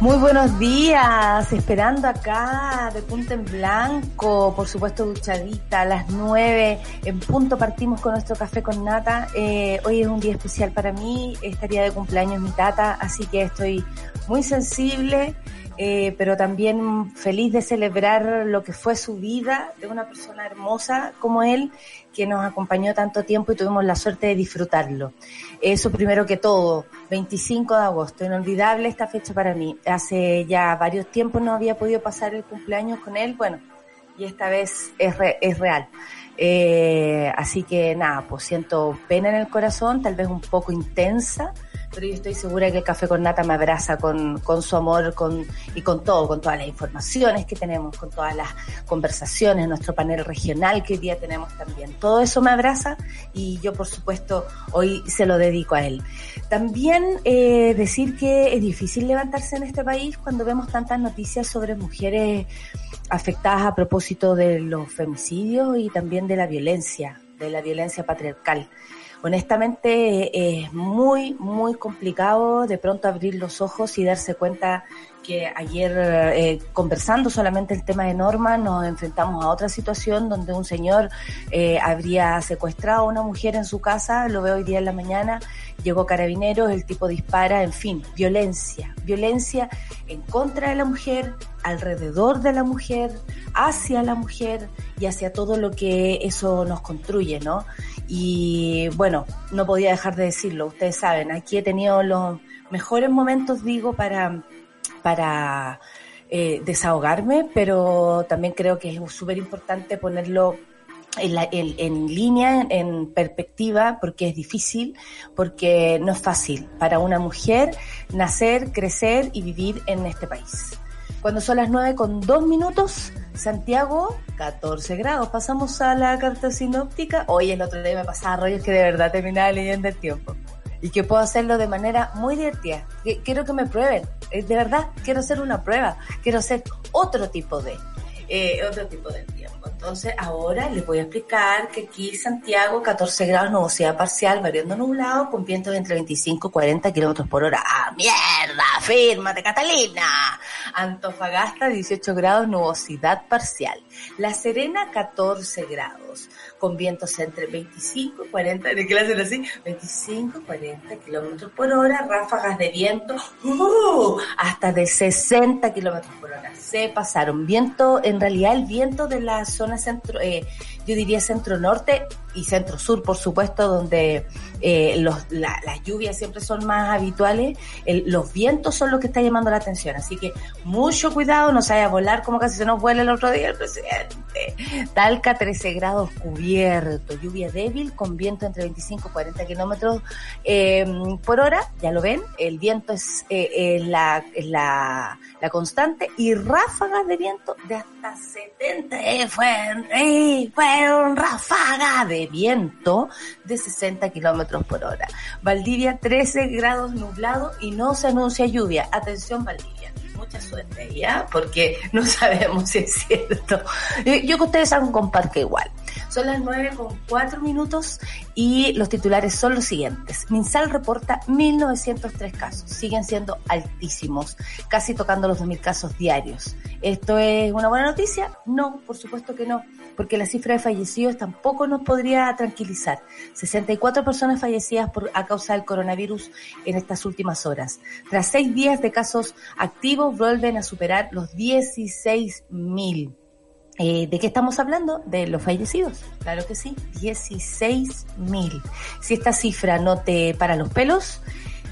Muy buenos días, esperando acá de punto en blanco, por supuesto duchadita, a las nueve en punto partimos con nuestro café con nata. Eh, hoy es un día especial para mí, estaría de cumpleaños mi tata, así que estoy muy sensible, eh, pero también feliz de celebrar lo que fue su vida de una persona hermosa como él, que nos acompañó tanto tiempo y tuvimos la suerte de disfrutarlo. Eso primero que todo, 25 de agosto, inolvidable esta fecha para mí. Hace ya varios tiempos no había podido pasar el cumpleaños con él, bueno, y esta vez es, es real. Eh, así que nada, pues siento pena en el corazón, tal vez un poco intensa, pero yo estoy segura que el café con nata me abraza con, con su amor con, y con todo, con todas las informaciones que tenemos, con todas las conversaciones, nuestro panel regional que hoy día tenemos también. Todo eso me abraza y yo por supuesto hoy se lo dedico a él. También eh, decir que es difícil levantarse en este país cuando vemos tantas noticias sobre mujeres afectadas a propósito de los femicidios y también de la violencia, de la violencia patriarcal. Honestamente es muy, muy complicado de pronto abrir los ojos y darse cuenta que ayer eh, conversando solamente el tema de Norma nos enfrentamos a otra situación donde un señor eh, habría secuestrado a una mujer en su casa, lo veo hoy día en la mañana, llegó carabineros, el tipo dispara, en fin, violencia, violencia en contra de la mujer, alrededor de la mujer, hacia la mujer y hacia todo lo que eso nos construye, ¿no? Y bueno, no podía dejar de decirlo, ustedes saben, aquí he tenido los mejores momentos, digo, para, para eh, desahogarme, pero también creo que es súper importante ponerlo en, la, en, en, línea, en perspectiva, porque es difícil, porque no es fácil para una mujer nacer, crecer y vivir en este país. Cuando son las 9 con 2 minutos, Santiago, 14 grados. Pasamos a la carta sinóptica. Hoy el otro día me pasaba rollos que de verdad terminaba leyendo el tiempo. Y que puedo hacerlo de manera muy divertida. Quiero que me prueben. De verdad, quiero hacer una prueba. Quiero hacer otro tipo de, eh, otro tipo de. Entonces, ahora les voy a explicar que aquí Santiago, 14 grados, nubosidad parcial, variando nublado, con vientos entre 25 y 40 kilómetros por hora. ¡Ah, mierda! ¡Fírmate, Catalina! Antofagasta, 18 grados, nubosidad parcial. La Serena, 14 grados, con vientos entre 25 y 40, ¿de qué así? 25 y 40 kilómetros por hora, ráfagas de viento, ¡uh! hasta de 60 kilómetros por hora. Se pasaron. Viento, en realidad el viento de la zona centro, eh, yo diría centro norte y centro sur, por supuesto, donde eh, los, la, las lluvias siempre son más habituales, los vientos son los que están llamando la atención. Así que mucho cuidado, no se vaya a volar como casi se nos vuela el otro día el presidente. Talca 13 grados cubierto, lluvia débil con viento entre 25 y 40 kilómetros eh, por hora, ya lo ven, el viento es, eh, es la, la constante y ráfagas de viento de hasta 70, eh, fueron, eh, fueron de viento de 60 kilómetros por hora. Valdivia 13 grados nublado y no se anuncia lluvia. Atención Valdivia mucha suerte, ¿ya? Porque no sabemos si es cierto. Yo que ustedes hagan con parque igual. Son las 9 con 4 minutos y los titulares son los siguientes. Minsal reporta 1.903 casos. Siguen siendo altísimos, casi tocando los 2.000 casos diarios. ¿Esto es una buena noticia? No, por supuesto que no, porque la cifra de fallecidos tampoco nos podría tranquilizar. 64 personas fallecidas por, a causa del coronavirus en estas últimas horas. Tras seis días de casos activos, vuelven a superar los 16.000. Eh, ¿De qué estamos hablando? De los fallecidos. Claro que sí, 16 mil. Si esta cifra no te para los pelos,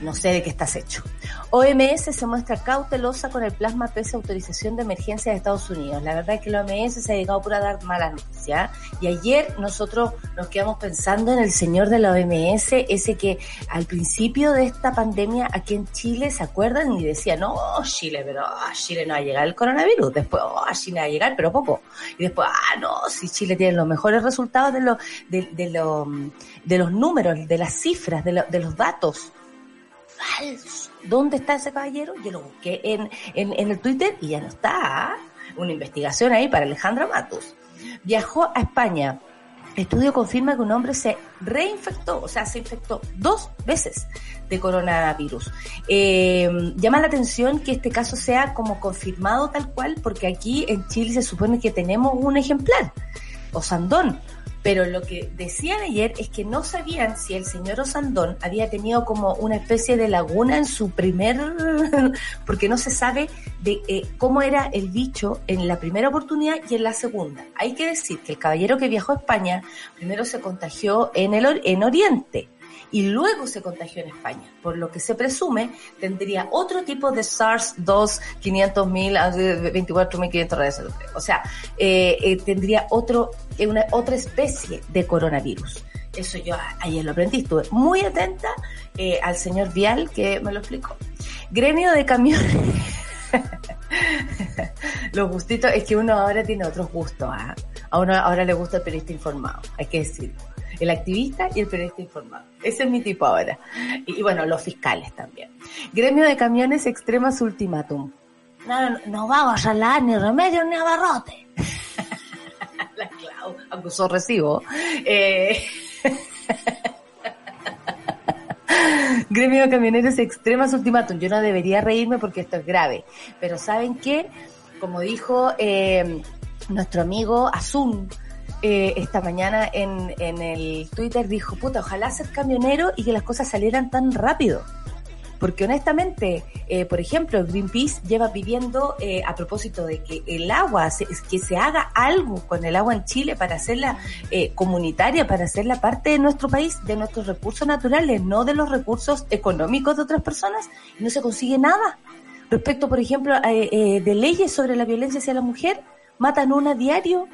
no sé de qué estás hecho. OMS se muestra cautelosa con el plasma pese a autorización de emergencia de Estados Unidos. La verdad es que la OMS se ha llegado por a dar malas noticias. Y ayer nosotros nos quedamos pensando en el señor de la OMS, ese que al principio de esta pandemia aquí en Chile, ¿se acuerdan? Y decía, no, Chile, pero a Chile no va a llegar el coronavirus. Después, oh, a Chile va a llegar, pero poco. Y después, ah, no, si Chile tiene los mejores resultados de, los de, de, de los números, de las cifras, de, de los datos falso. ¿Dónde está ese caballero? Yo lo busqué en, en, el Twitter y ya no está. Una investigación ahí para Alejandra Matos. Viajó a España. Estudio confirma que un hombre se reinfectó, o sea, se infectó dos veces de coronavirus. Eh, llama la atención que este caso sea como confirmado tal cual, porque aquí en Chile se supone que tenemos un ejemplar, Osandón, pero lo que decían ayer es que no sabían si el señor Osandón había tenido como una especie de laguna en su primer, porque no se sabe de eh, cómo era el bicho en la primera oportunidad y en la segunda. Hay que decir que el caballero que viajó a España primero se contagió en el en Oriente y luego se contagió en España, por lo que se presume tendría otro tipo de SARS-2 500.000 24.500 O sea, eh, eh, tendría otro, eh, una, otra especie de coronavirus. Eso yo ayer lo aprendí, estuve muy atenta eh, al señor Vial que me lo explicó. Gremio de camiones. Los gustitos, es que uno ahora tiene otros gustos. ¿ah? A uno ahora le gusta el periodista informado, hay que decirlo el activista y el periodista informado. Ese es mi tipo ahora. Y, bueno, los fiscales también. Gremio de camiones extrema su ultimátum. No, no vamos a hablar ni remedio ni abarrote. La Clau acusó recibo. Eh... Gremio de camioneros extremas ultimátum. Yo no debería reírme porque esto es grave. Pero ¿saben qué? Como dijo eh, nuestro amigo Azun, eh, esta mañana en, en el Twitter dijo, puta, ojalá ser camionero y que las cosas salieran tan rápido. Porque honestamente, eh, por ejemplo, Greenpeace lleva pidiendo eh, a propósito de que el agua, que se haga algo con el agua en Chile para hacerla eh, comunitaria, para hacerla parte de nuestro país, de nuestros recursos naturales, no de los recursos económicos de otras personas, y no se consigue nada. Respecto, por ejemplo, eh, de leyes sobre la violencia hacia la mujer, matan una diario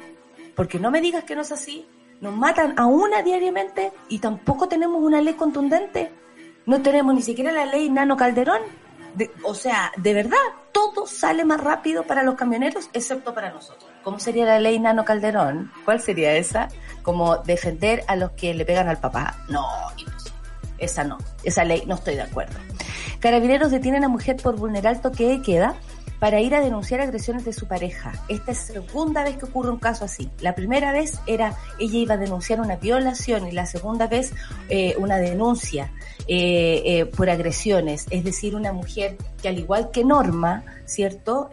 porque no me digas que no es así. Nos matan a una diariamente y tampoco tenemos una ley contundente. No tenemos ni siquiera la ley Nano Calderón. o sea, de verdad, todo sale más rápido para los camioneros excepto para nosotros. ¿Cómo sería la ley Nano Calderón? ¿Cuál sería esa? Como defender a los que le pegan al papá. No, esa no. Esa ley no estoy de acuerdo. Carabineros detienen a mujer por vulnerar toque de queda para ir a denunciar agresiones de su pareja. Esta es la segunda vez que ocurre un caso así. La primera vez era ella iba a denunciar una violación y la segunda vez eh, una denuncia eh, eh, por agresiones. Es decir, una mujer que al igual que Norma, ¿cierto?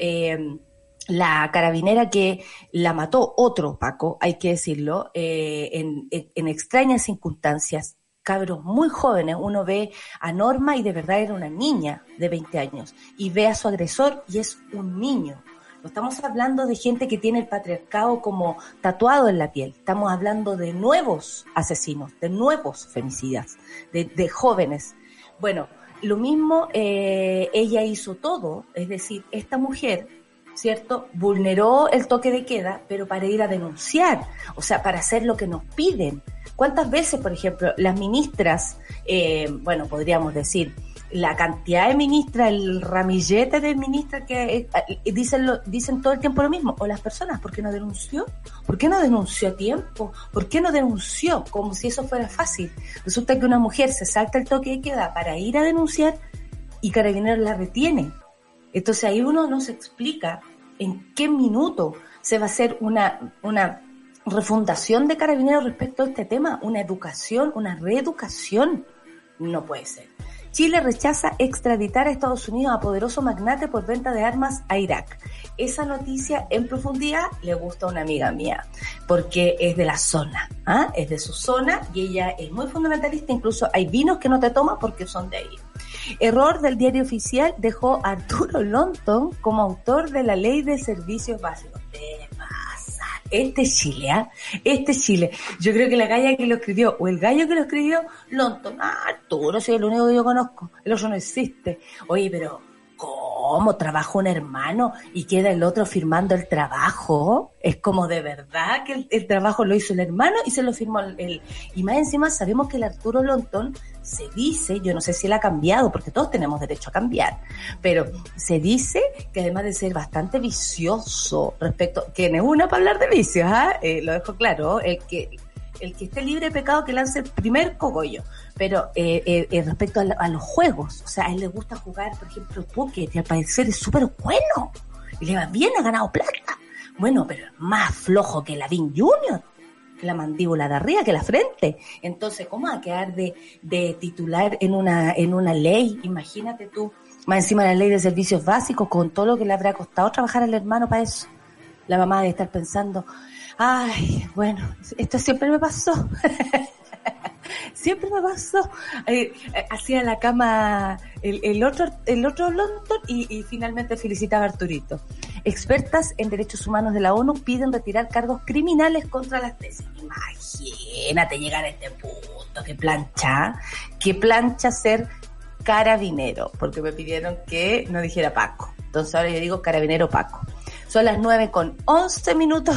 la carabinera que la mató otro Paco, hay que decirlo, en extrañas circunstancias, cabros muy jóvenes, uno ve a Norma y de verdad era una niña de 20 años, y ve a su agresor y es un niño. No estamos hablando de gente que tiene el patriarcado como tatuado en la piel, estamos hablando de nuevos asesinos, de nuevos femicidas, de, jóvenes. Bueno, lo mismo eh, ella hizo todo, es decir, esta mujer ¿cierto? Vulneró el toque de queda, pero para ir a denunciar, o sea, para hacer lo que nos piden. ¿Cuántas veces, por ejemplo, las ministras, eh, bueno, podríamos decir, la cantidad de ministras, el ramillete de ministras que eh, dicen, lo, dicen todo el tiempo lo mismo, o las personas, ¿por qué no denunció? ¿Por qué no denunció a tiempo? ¿Por qué no denunció? Como si eso fuera fácil. Resulta que una mujer se salta el toque de queda para ir a denunciar y Carabineros la retiene. Entonces ahí uno no se explica en qué minuto se va a hacer una, una refundación de carabineros respecto a este tema, una educación, una reeducación. No puede ser. Chile rechaza extraditar a Estados Unidos a poderoso magnate por venta de armas a Irak. Esa noticia en profundidad le gusta a una amiga mía, porque es de la zona, ¿ah? es de su zona y ella es muy fundamentalista, incluso hay vinos que no te toma porque son de ahí. Error del diario oficial dejó Arturo Lonton como autor de la ley de servicios básicos. Este Chile, ¿ah? Este Chile. Yo creo que la galla que lo escribió, o el gallo que lo escribió, Lonton, ah, no soy el único que yo conozco. El otro no existe. Oye, pero ¿cómo trabaja un hermano y queda el otro firmando el trabajo? Es como de verdad que el, trabajo lo hizo el hermano y se lo firmó él. Y más encima sabemos que el Arturo Lonton se dice, yo no sé si él ha cambiado, porque todos tenemos derecho a cambiar, pero se dice que además de ser bastante vicioso respecto, que no es una para hablar de vicios, ¿ah? eh, lo dejo claro, el que el que esté libre de pecado que lance el primer cogollo. Pero eh, eh, eh respecto a, los juegos, o sea, a él le gusta jugar, por ejemplo, póker, y al parecer es súper bueno. Y le va bien, ha ganado plata. Bueno, pero es más flojo que la Vin Junior, la mandíbula de arriba, que la frente. Entonces, ¿cómo va a quedar de, titular en una, en una ley? Imagínate tú, más encima de la ley de servicios básicos, con todo lo que le habrá costado trabajar al hermano para eso. La mamá debe estar pensando, Ay, bueno, esto siempre me pasó. siempre me pasó. Eh, hacía la cama el, otro, el otro London y, finalmente felicitaba a Arturito. Expertas en derechos humanos de la ONU piden retirar cargos criminales contra las tesis. Imagínate llegar a este punto, qué plancha, qué plancha ser carabinero, porque me pidieron que no dijera Paco. Entonces ahora yo digo carabinero Paco. Son las nueve con once minutos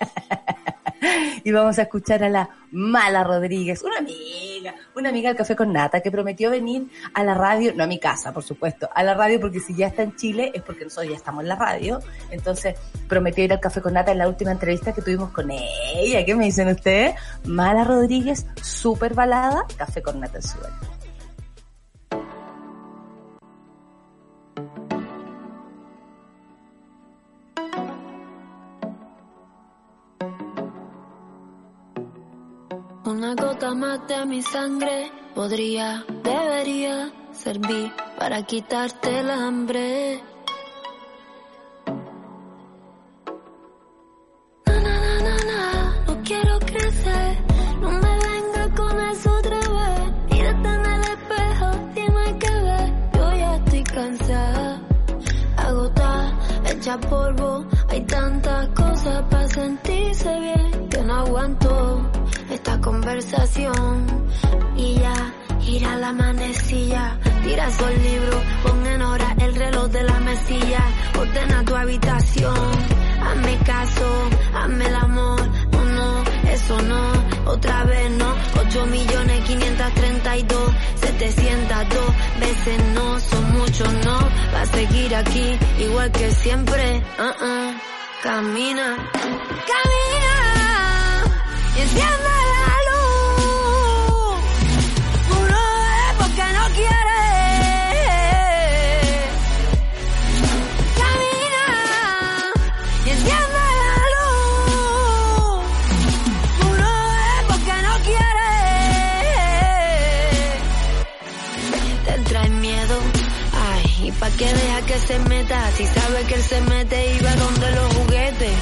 y vamos a escuchar a la Mala Rodríguez, una amiga, una amiga del Café con Nata que prometió venir a la radio, no a mi casa, por supuesto, a la radio porque si ya está en Chile es porque nosotros ya estamos en la radio. Entonces prometió ir al Café con Nata en la última entrevista que tuvimos con ella. ¿Qué me dicen ustedes? Mala Rodríguez, súper balada, Café con Nata en su Una gota más de mi sangre podría, debería servir para quitarte el hambre. Conversación y ya irá la manecilla. Tira el libro, pon en hora el reloj de la mesilla, ordena tu habitación, hazme caso, hazme el amor, no, no, eso no, otra vez no, 8 millones 532, 702 veces no, son muchos no, va a seguir aquí igual que siempre, uh -uh. camina, camina, y enciende que deja que se meta. Si sabe que él se mete y va donde los juguetes.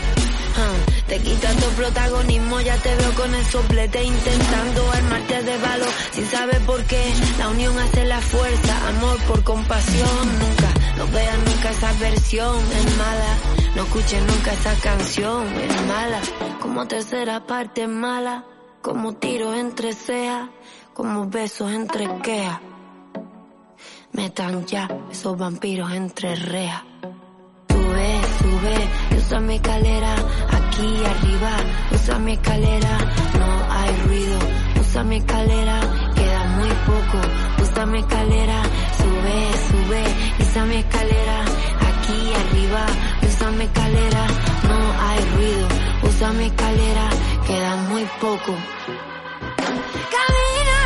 Ah, te quita tu protagonismo, ya te veo con el soplete intentando armarte de valor. Si sabes por qué, la unión hace la fuerza, amor por compasión. Nunca, no veas nunca esa versión, es mala. No escuches nunca esa canción, es mala. Como tercera parte es mala, como tiro entre cejas, como besos entre quejas. Metan ya esos vampiros entre rejas. Sube, sube, usa mi escalera. Aquí arriba, usa mi escalera. No hay ruido, usa mi escalera. Queda muy poco, usa mi escalera. Sube, sube, usa mi escalera. Aquí arriba, usa mi escalera. No hay ruido, usa mi escalera. Queda muy poco. Camina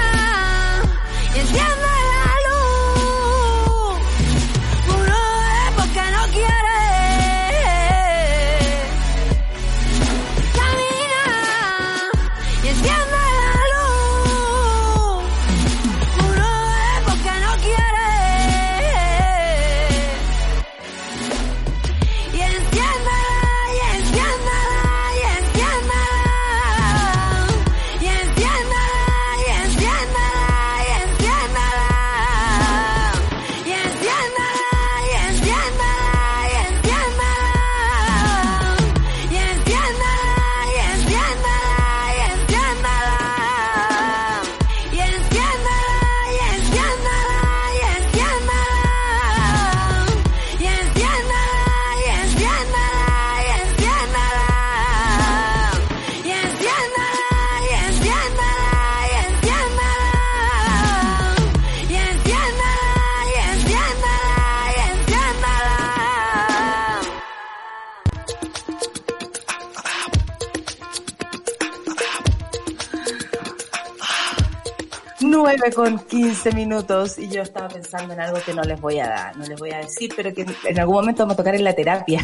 9 con 15 minutos y yo estaba pensando en algo que no les voy a dar, no les voy a decir, pero que en algún momento vamos a tocar en la terapia.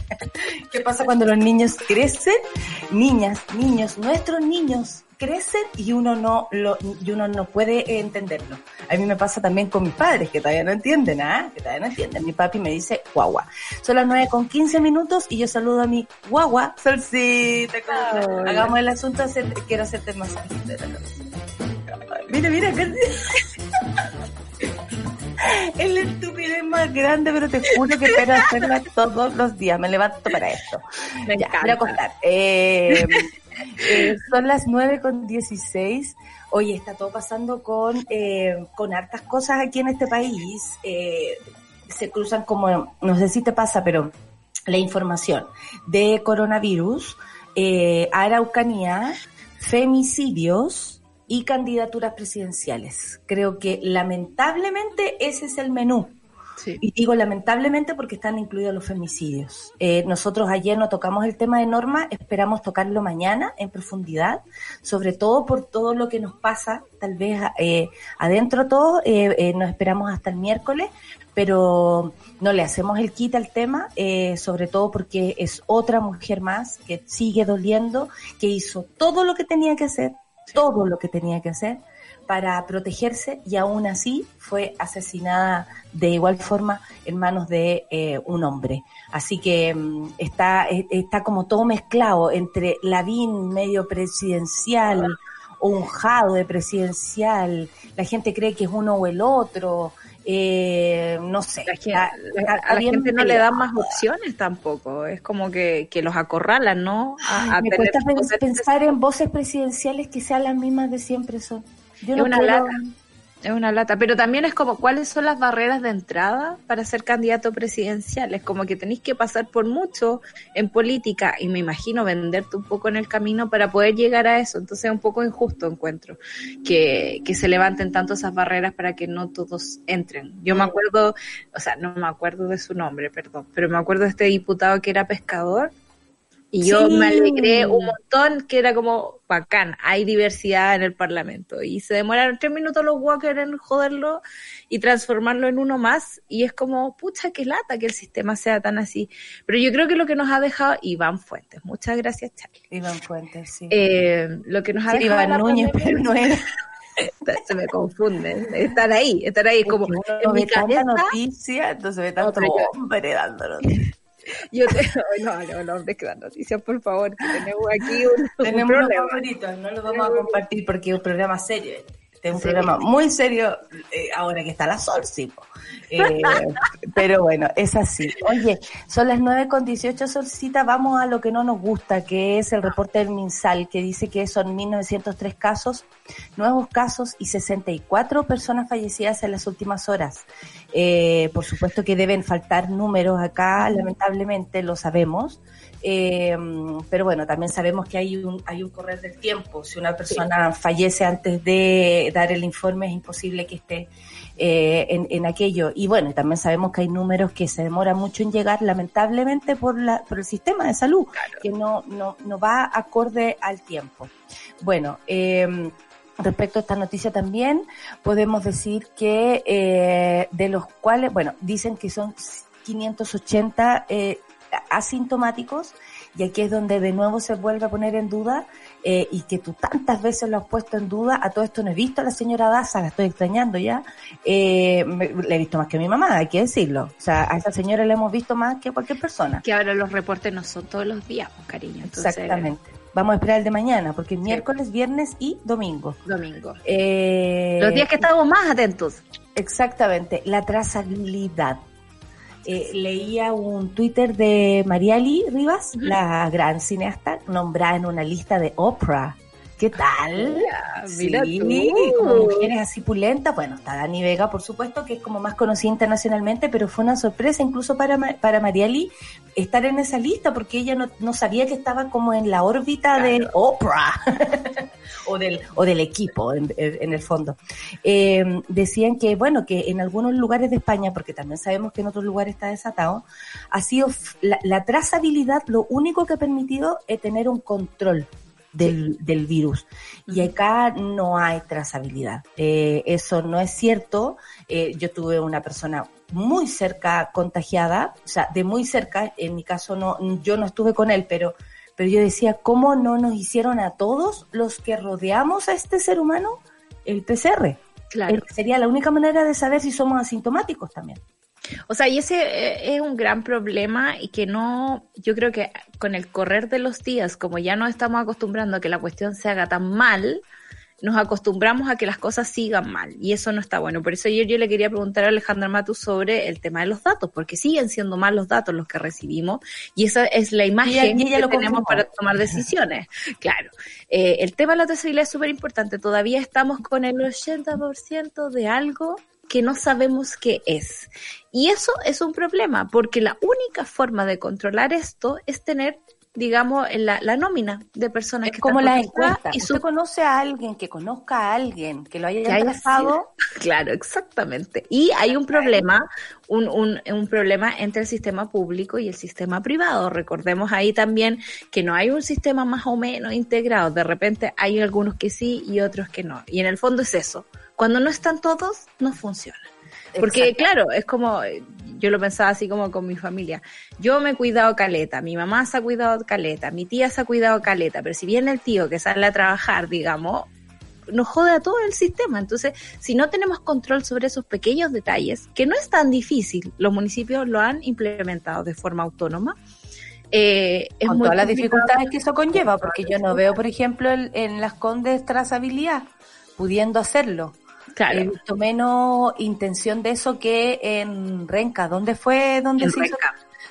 ¿Qué pasa cuando los niños crecen? Niñas, niños, nuestros niños crecen y uno no lo, y uno no puede entenderlo. A mí me pasa también con mis padres que todavía no entienden, ¿ah? Que todavía no entienden. Mi papi me dice guagua. Son las 9 con 15 minutos y yo saludo a mi guagua, Solcita. Hagamos el asunto, quiero hacerte más Mira, mira, el estúpido es más grande, pero te juro que quiero hacerla todos los días. Me levanto para esto. Me ya, voy a contar. Eh, eh, son las 9 con 16. Oye, está todo pasando con, eh, con hartas cosas aquí en este país. Eh, se cruzan como, no sé si te pasa, pero la información de coronavirus, Araucanía, femicidios y candidaturas presidenciales. Creo que lamentablemente ese es el menú y digo lamentablemente porque están incluidos los femicidios. Eh, nosotros ayer no tocamos el tema de norma, esperamos tocarlo mañana en profundidad, sobre todo por todo lo que nos pasa, tal vez eh, adentro todo, eh, eh, nos esperamos hasta el miércoles, pero no le hacemos el quita al tema, eh, sobre todo porque es otra mujer más que sigue doliendo, que hizo todo lo que tenía que hacer, todo lo que tenía que hacer para protegerse y aún así fue asesinada de igual forma en manos de eh, un hombre. Así que mm, está, e, está como todo mezclado entre Lavín medio presidencial o un jado de presidencial, la gente cree que es uno o el otro, eh, no sé. a la gente no le dan más opciones tampoco, es como que, que los acorralan, ¿no? me cuesta pensar en voces presidenciales que sean las mismas de siempre son es una lata. Es una lata, pero también es como, ¿cuáles son las barreras de entrada para ser candidato presidencial? Es como que tenéis que pasar por mucho en política y me imagino venderte un poco en el camino para poder llegar a eso. Entonces es un poco injusto encuentro que, que se levanten tanto esas barreras para que no todos entren. Yo me acuerdo, o sea, no me acuerdo de su nombre, perdón, pero me acuerdo de este diputado que era pescador y yo me alegré un montón, que era como bacán, hay diversidad en el Parlamento. Y se demoraron tres minutos los Walker en joderlo y transformarlo en uno más. Y es como, pucha, qué lata que el sistema sea tan así. Pero yo creo que lo que nos ha dejado Iván Fuentes. Muchas gracias, Charlie. Iván Fuentes, sí. Eh, lo que nos ha dejado. Iván Núñez, pero no era. se me confunden. Están ahí, están ahí. como, en mi cabeza, noticia, entonces ve tanto hombre dándonos. Yo te, no, no, no, de que noticias, por favor, que tenemos aquí un, tenemos un problema. no lo vamos a compartir porque es un programa serio. Este es un programa muy serio, eh, ahora que está la sol, sí. Eh, pero bueno, es así. Oye, son las 9 con 18 solcita, vamos a lo que no nos gusta, que es el reporte del MinSal, que dice que son 1903 casos, nuevos casos y 64 personas fallecidas en las últimas horas. Eh, por supuesto que deben faltar números acá, lamentablemente lo sabemos. Eh, pero bueno, también sabemos que hay un, hay un correr del tiempo. Si una persona fallece antes de dar el informe, es imposible que esté eh, en, en, aquello. Y bueno, también sabemos que hay números que se demoran mucho en llegar, lamentablemente, por, la, por el sistema de salud, que no, no, no va acorde al tiempo. Bueno, eh, Respecto a esta noticia también podemos decir que eh, de los cuales, bueno, dicen que son 580 eh, asintomáticos y aquí es donde de nuevo se vuelve a poner en duda eh, y que tú tantas veces lo has puesto en duda, a todo esto no he visto a la señora Daza, la estoy extrañando ya, eh, le he visto más que a mi mamá, hay que decirlo, o sea, a esa señora le hemos visto más que a cualquier persona. Que ahora los reportes no son todos los días, pues, cariño. Exactamente. Vamos a esperar el de mañana, porque miércoles, viernes y domingo. Domingo. Eh, los días que estamos más atentos. Exactamente, la trazabilidad. Eh, leía un Twitter de Mariali Rivas, la gran cineasta, nombrada en una lista de Oprah. ¿Qué tal? mira sí, como mujeres así pulentas. Bueno, está Dani Vega, por supuesto, que es como más conocida internacionalmente, pero fue una sorpresa incluso para, para Mariali estar en esa lista, porque ella no, no sabía que estaba como en la órbita de Oprah. o del, o del equipo, en, el fondo. Eh, decían que, bueno, que en algunos lugares de España, porque también sabemos que en otros lugares está desatado, ha sido la, la trazabilidad lo único que ha permitido es tener un control del, del virus. Y acá no hay trazabilidad. Eh, eso no es cierto. Eh, yo tuve una persona muy cerca contagiada, o sea, de muy cerca, en mi caso no, yo no estuve con él, pero, pero yo decía, ¿cómo no nos hicieron a todos los que rodeamos a este ser humano el PCR? Claro. sería la única manera de saber si somos asintomáticos también. O sea, y ese eh, es un gran problema y que no, yo creo que con el correr de los días, como ya no estamos acostumbrando a que la cuestión se haga tan mal, nos acostumbramos a que las cosas sigan mal y eso no está bueno. Por eso ayer yo le quería preguntar a Alejandra Matu sobre el tema de los datos, porque siguen siendo mal los datos los que recibimos y esa es la imagen que tenemos para tomar decisiones. Claro, eh, el tema de la trazabilidad es súper importante. Todavía estamos con el 80% de algo que no sabemos qué es. Y eso es un problema, porque la única forma de controlar esto es tener digamos, la, la nómina de personas es como la encuesta. Y ¿Usted conoce a alguien que conozca a alguien que lo haya, que Claro, exactamente. Y hay un problema, un, un, un problema entre el sistema público y el sistema privado. Recordemos ahí también que no hay un sistema más o menos integrado. De repente hay algunos que sí y otros que no. Y en el fondo es eso. Cuando no están todos, no funciona. Porque claro, es como, yo lo pensaba así como con mi familia. Yo me he cuidado caleta, mi mamá se ha cuidado caleta, mi tía se ha cuidado caleta, pero si viene el tío que sale a trabajar, digamos, nos jode a todo el sistema. Entonces, si no tenemos control sobre esos pequeños detalles, que no es tan difícil, los municipios lo han implementado de forma autónoma. Eh, es Con todas las dificultades que eso conlleva, porque yo no veo, por ejemplo, en las condes trazabilidad pudiendo hacerlo. Claro. He visto menos intención de eso que en Renca. ¿Dónde fue? ¿Dónde se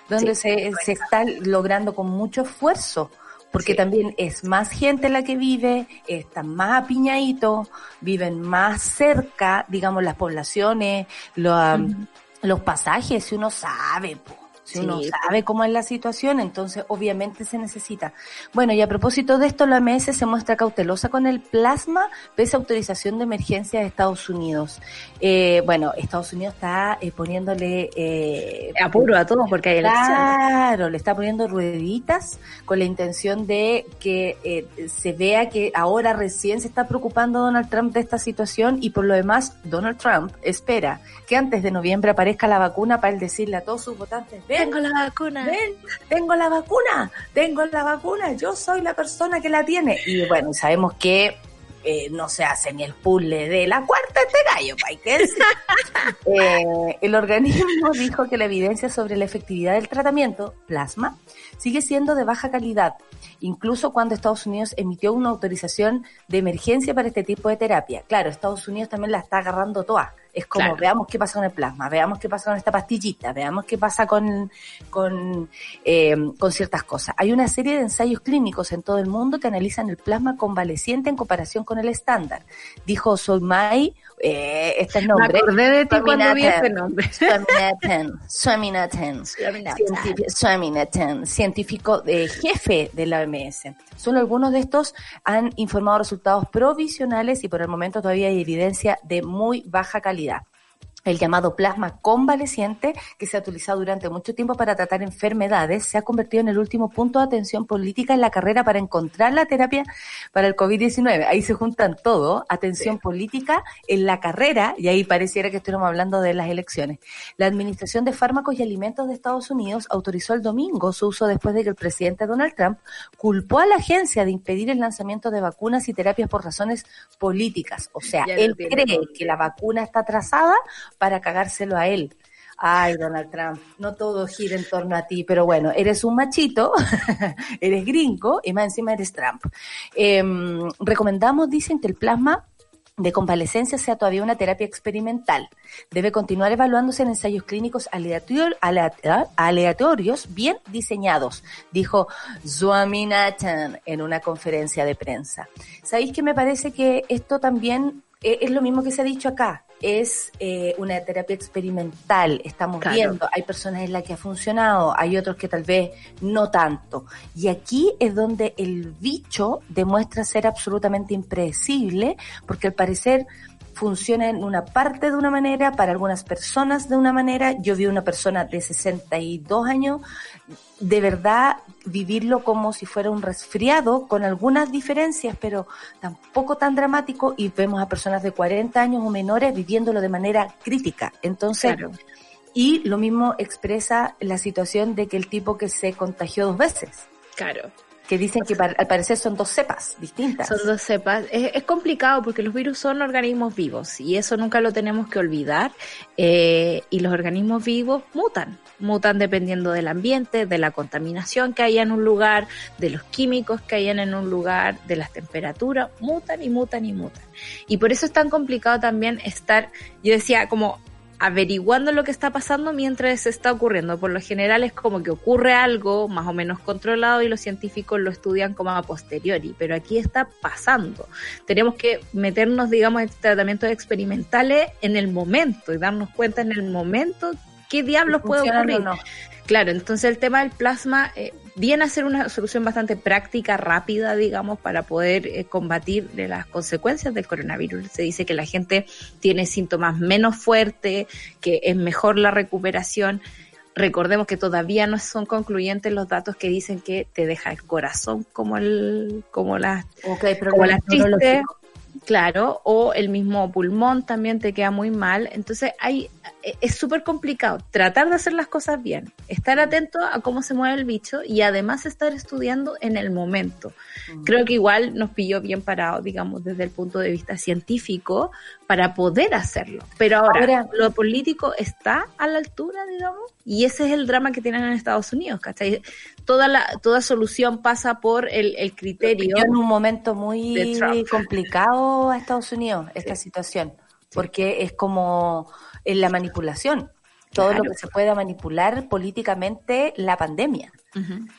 Donde se, se está logrando con mucho esfuerzo porque también es más gente la que vive, están más apiñaditos, viven más cerca, digamos, las poblaciones, los pasajes, si uno sabe, pues si uno sabe cómo es la situación, entonces obviamente se necesita. Bueno, y a propósito de esto, la OMS se muestra cautelosa con el plasma pese a autorización de emergencia de Estados Unidos. Eh, bueno, Estados Unidos está eh, poniéndole eh, apuro a todos porque hay elecciones. Claro, le está poniendo rueditas con la intención de que eh, se vea que ahora recién se está preocupando Donald Trump de esta situación y por lo demás Donald Trump espera que antes de noviembre aparezca la vacuna para él decirle a todos sus votantes, tengo la vacuna. Ven, tengo la vacuna, tengo la vacuna, yo soy la persona que la tiene. Y bueno, sabemos que eh, no se hace ni el puzzle de la cuarta este gallo, eh, el organismo dijo que la evidencia sobre la efectividad del tratamiento, plasma, sigue siendo de baja calidad, incluso cuando Estados Unidos emitió una autorización de emergencia para este tipo de terapia. Claro, Estados Unidos también la está agarrando toda es como, veamos qué pasa con el plasma, veamos qué pasa con esta pastillita, veamos qué pasa con, con, eh, con ciertas cosas. Hay una serie de ensayos clínicos en todo el mundo que analizan el plasma convaleciente en comparación con el estándar. Dijo Solmay, eh, este es nombre. Me acordé de ti cuando vi este nombre. Swaminathan, Swaminathan, científico de jefe de la OMS. Solo algunos de estos han informado resultados provisionales y por el momento todavía hay evidencia de muy baja calidad el llamado plasma convaleciente, que se ha utilizado durante mucho tiempo para tratar enfermedades, se ha convertido en el último punto de atención política en la carrera para encontrar la terapia para el COVID-19. Ahí se juntan todo, atención política en la carrera, y ahí pareciera que estuviéramos hablando de las elecciones. La Administración de Fármacos y Alimentos de Estados Unidos autorizó el domingo su uso después de que el presidente Donald Trump culpó a la agencia de impedir el lanzamiento de vacunas y terapias por razones políticas. O sea, él cree que la vacuna está atrasada para cagárselo a él. Ay, Donald Trump, no todo gira en torno a ti, pero bueno, eres un machito, eres gringo y más encima eres Trump. Em, recomendamos, dicen, que el plasma de convalescencia sea todavía una terapia experimental. Debe continuar evaluándose en ensayos clínicos aleatorios bien diseñados, dijo Swaminathan en una conferencia de prensa. ¿Sabéis que me parece que esto también es lo mismo que se ha dicho acá? es eh, una terapia experimental, estamos viendo, hay personas en las que ha funcionado, hay otros que tal vez no tanto. Y aquí es donde el bicho demuestra ser absolutamente impredecible, porque al parecer funciona en una parte de una manera, para algunas personas de una manera. Yo vi una persona de 62 años, de verdad vivirlo como si fuera un resfriado, con algunas diferencias, pero tampoco tan dramático, y vemos a personas de 40 años o menores viviéndolo de manera crítica. Entonces, y lo mismo expresa la situación de que el tipo que se contagió dos veces. Claro que dicen que al parecer son dos cepas distintas. Son dos cepas. Es, complicado porque los virus son organismos vivos y eso nunca lo tenemos que olvidar. Eh, y los organismos vivos mutan, mutan dependiendo del ambiente, de la contaminación que haya en un lugar, de los químicos que hayan en un lugar, de las temperaturas, mutan y mutan y mutan. Y por eso es tan complicado también estar, yo decía, como averiguando lo que está pasando mientras está ocurriendo. Por lo general es como que ocurre algo más o menos controlado y los científicos lo estudian como a posteriori, pero aquí está pasando. Tenemos que meternos, digamos, en tratamientos experimentales en el momento y darnos cuenta en el momento qué diablos puede ocurrir. Claro, entonces el tema del plasma eh, viene a ser una solución bastante práctica, rápida, digamos, para poder eh, combatir las consecuencias del coronavirus. Se dice que la gente tiene síntomas menos fuertes, que es mejor la recuperación. Recordemos que todavía no son concluyentes los datos que dicen que te deja el corazón como el como las como las chistes, claro, o el mismo pulmón también te queda muy mal. Entonces hay es súper complicado tratar de hacer las cosas bien, estar atento a cómo se mueve el bicho y además estar estudiando en el momento. Creo que igual nos pilló bien parado, digamos, desde el punto de vista científico para poder hacerlo. Pero ahora, lo político está a la altura, digamos, y ese es el drama que tienen en Estados Unidos, ¿cachai? Toda, la, toda solución pasa por el, el criterio. En un momento muy complicado a Estados Unidos, esta situación, porque es como en la manipulación, todo lo que se pueda manipular políticamente la pandemia.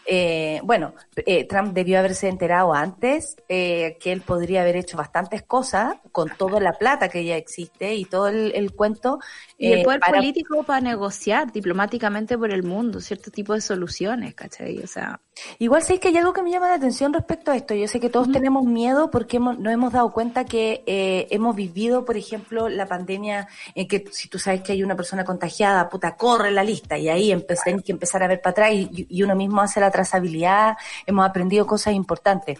Eh, bueno, eh, Trump debió haberse enterado antes eh, que él podría haber hecho bastantes cosas con toda la plata que ya existe y todo el, cuento. Y el poder político para negociar diplomáticamente por el mundo cierto tipo de soluciones, ¿cachai? O sea. Igual sé que hay algo que me llama la atención respecto a esto. Yo sé que todos tenemos miedo porque hemos, nos hemos dado cuenta que hemos vivido, por ejemplo, la pandemia en que si tú sabes que hay una persona contagiada, puta, corre la lista y ahí empecé, que empezar a ver para atrás y, y uno mismo hace la trazabilidad, hemos aprendido cosas importantes.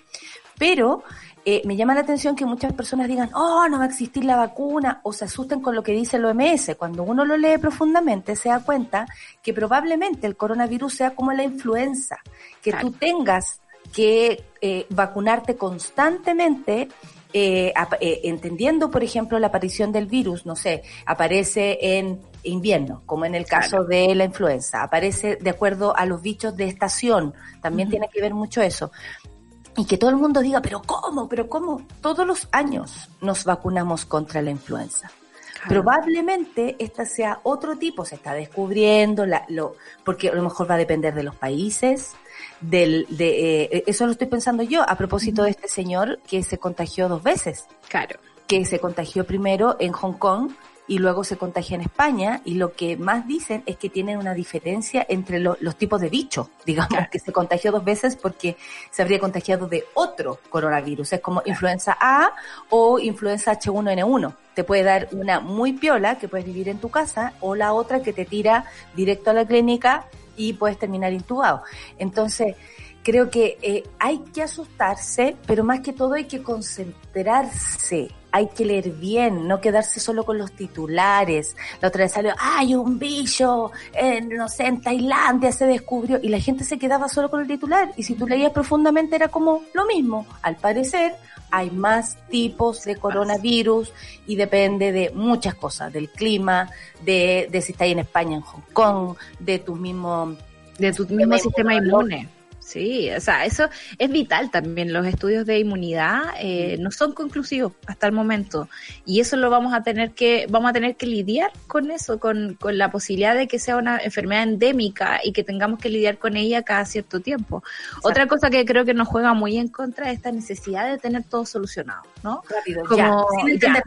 Pero eh, me llama la atención que muchas personas digan, oh, no va a existir la vacuna, o se asusten con lo que dice el OMS. Cuando uno lo lee profundamente, se da cuenta que probablemente el coronavirus sea como la influenza, que tú tengas que eh, vacunarte constantemente eh, eh, entendiendo, por ejemplo, la aparición del virus, no sé, aparece en invierno, como en el caso de la influenza, aparece de acuerdo a los bichos de estación, también tiene que ver mucho eso. Y que todo el mundo diga, pero ¿cómo? ¿Pero cómo? Todos los años nos vacunamos contra la influenza. Probablemente esta sea otro tipo, se está descubriendo, la, lo, porque a lo mejor va a depender de los países, del, de, eh, eso lo estoy pensando yo a propósito de este señor que se contagió dos veces. Claro. Que se contagió primero en Hong Kong y luego se contagia en España y lo que más dicen es que tienen una diferencia entre los tipos de bicho, digamos, que se contagió dos veces porque se habría contagiado de otro coronavirus, es como influenza A o influenza H1N1. Te puede dar una muy piola que puedes vivir en tu casa o la otra que te tira directo a la clínica y puedes terminar intubado. Entonces, creo que eh, hay que asustarse, pero más que todo hay que concentrarse, hay que leer bien, no quedarse solo con los titulares. La otra vez salió, hay un bicho, en, no sé, en Tailandia se descubrió, y la gente se quedaba solo con el titular, y si tú leías profundamente era como lo mismo. Al parecer, hay más tipos de coronavirus y depende de muchas cosas, del clima, de, de si estás en España, en Hong Kong, de tu mismo... De tu mismo sistema inmune. Sí, o sea, eso es vital también. Los estudios de inmunidad eh, no son conclusivos hasta el momento y eso lo vamos a tener que vamos a tener que lidiar con eso, con, con la posibilidad de que sea una enfermedad endémica y que tengamos que lidiar con ella cada cierto tiempo. Otra cosa que creo que nos juega muy en contra es esta necesidad de tener todo solucionado, ¿no? Rápido, Como, ya,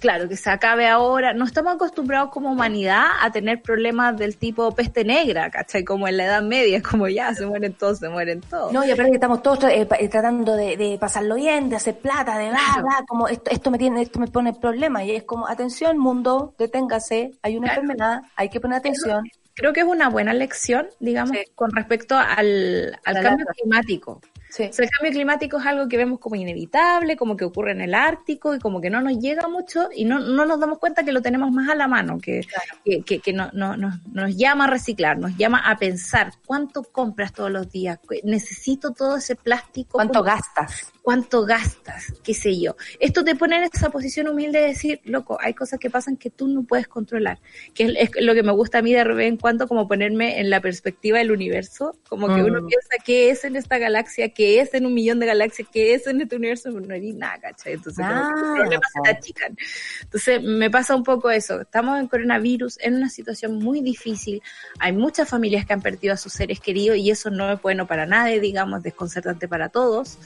claro, que se acabe ahora. No estamos acostumbrados como humanidad a tener problemas del tipo peste negra, ¿cachai? Como en la Edad Media, como ya, se mueren todos, se mueren todos. No, y aparte que estamos todos eh, eh, tratando de, pasarlo bien, de hacer plata, de nada, como esto, esto me tiene, esto me pone problemas, y es como, atención mundo, deténgase, hay una enfermedad, hay que poner atención. Creo que es una buena lección, digamos, con respecto al, al cambio climático. El cambio climático es algo que vemos como inevitable, como que ocurre en el Ártico y como que no nos llega mucho y no, no nos damos cuenta que lo tenemos más a la mano, que, que, que, no, no, nos llama a reciclar, nos llama a pensar cuánto compras todos los días, necesito todo ese plástico. ¿Cuánto gastas? Cuánto gastas, qué sé yo. Esto te pone en esa posición humilde de decir, loco, hay cosas que pasan que tú no puedes controlar, que es, lo que me gusta a mí de vez en cuando, como ponerme en la perspectiva del universo, como que uno mm. piensa qué es en esta galaxia, qué es en un millón de galaxias, qué es en este universo, no hay nada, ¿cachai? Entonces, los problemas se achican. Entonces, me pasa un poco eso, estamos en coronavirus, en una situación muy difícil, hay muchas familias que han perdido a sus seres queridos y eso no es bueno para nadie, digamos, desconcertante para todos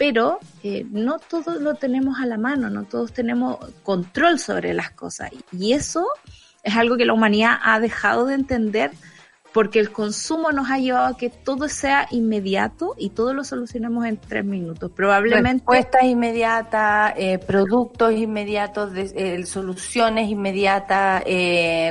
pero eh, no todos lo tenemos a la mano, no todos tenemos control sobre las cosas. Y eso es algo que la humanidad ha dejado de entender porque el consumo nos ha llevado a que todo sea inmediato y todo lo solucionemos en tres minutos. Probablemente. Respuestas inmediatas, eh, productos inmediatos, eh, soluciones inmediatas,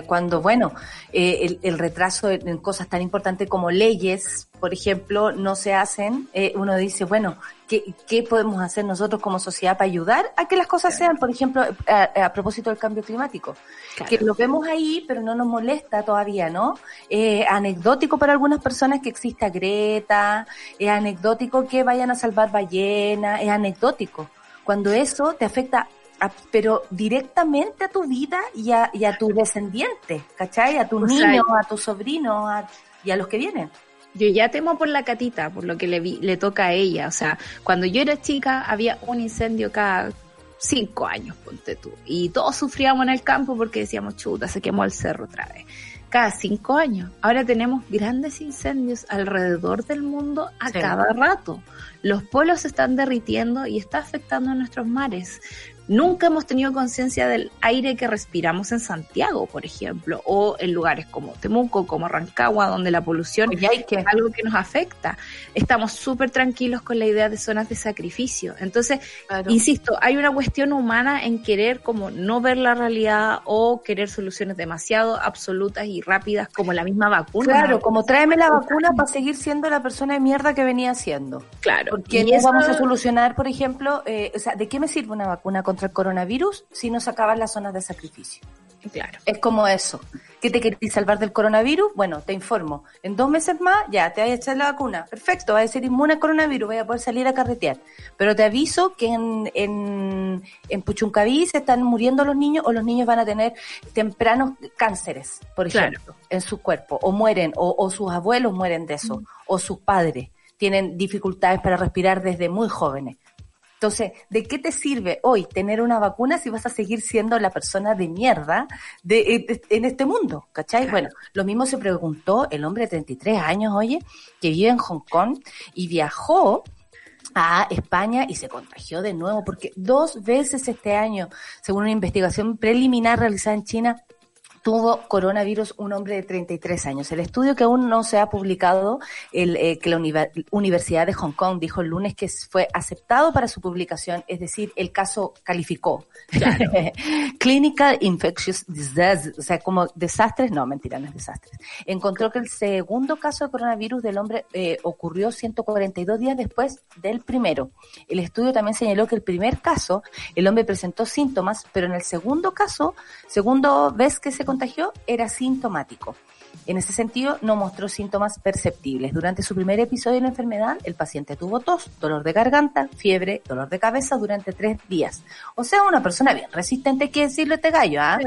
cuando, bueno, el, el, retraso en cosas tan importantes como leyes, por ejemplo, no se hacen, uno dice, bueno, ¿Qué, podemos hacer nosotros como sociedad para ayudar a que las cosas sean, por ejemplo, a, propósito del cambio climático? Que lo vemos ahí, pero no nos molesta todavía, ¿no? Es anecdótico para algunas personas que exista Greta, es anecdótico que vayan a salvar ballenas, es anecdótico. Cuando eso te afecta pero directamente a tu vida y a, y a tu descendiente, ¿cachai? A tu niño, a tu sobrino y a los que vienen yo ya temo por la catita, por lo que le, le toca a ella. O sea, cuando yo era chica había un incendio cada cinco años, ponte tú. Y todos sufríamos en el campo porque decíamos, chuta, se quemó el cerro otra vez. Cada cinco años. Ahora tenemos grandes incendios alrededor del mundo a cada rato. Los polos se están derritiendo y está afectando a nuestros mares. Nunca hemos tenido conciencia del aire que respiramos en Santiago, por ejemplo, o en lugares como Temuco, como Rancagua, donde la polución es algo que nos afecta. Estamos súper tranquilos con la idea de zonas de sacrificio. Entonces, insisto, hay una cuestión humana en querer como no ver la realidad o querer soluciones demasiado absolutas y rápidas como la misma vacuna. Claro, como tráeme la vacuna para seguir siendo la persona de mierda que venía siendo. Claro. Porque no vamos a solucionar, por ejemplo, eh, o sea, ¿de qué me sirve una vacuna contra el coronavirus si no se acaban las zonas de sacrificio. Claro. Es como eso. ¿Qué te querés salvar del coronavirus? Bueno, te informo. En dos meses más ya te vas a echar la vacuna. Perfecto, vas a ser inmune al coronavirus, voy a poder salir a carretear. Pero te aviso que en, en, en Puchuncaví se están muriendo los niños o los niños van a tener tempranos cánceres, por ejemplo, en su cuerpo. O mueren, o, sus abuelos mueren de eso, mm. o sus padres tienen dificultades para respirar desde muy jóvenes. Entonces, ¿de qué te sirve hoy tener una vacuna si vas a seguir siendo la persona de mierda de, en este mundo? ¿Cachai? Bueno, lo mismo se preguntó el hombre de 33 años, oye, que vive en Hong Kong y viajó a España y se contagió de nuevo, porque dos veces este año, según una investigación preliminar realizada en China, tuvo coronavirus un hombre de 33 años. El estudio que aún no se ha publicado, el, eh, que la Universidad de Hong Kong dijo el lunes que fue aceptado para su publicación, es decir, el caso calificó. Clinical Infectious Disease, o sea, como desastres, no, mentira, no es desastres. Encontró que el segundo caso de coronavirus del hombre eh, ocurrió 142 días después del primero. El estudio también señaló que el primer caso, el hombre presentó síntomas, pero en el segundo caso, segundo vez que se contagió era sintomático. En ese sentido, no mostró síntomas perceptibles. Durante su primer episodio de la enfermedad, el paciente tuvo tos, dolor de garganta, fiebre, dolor de cabeza durante tres días. O sea, una persona bien resistente, que decirlo este gallo, ¿ah?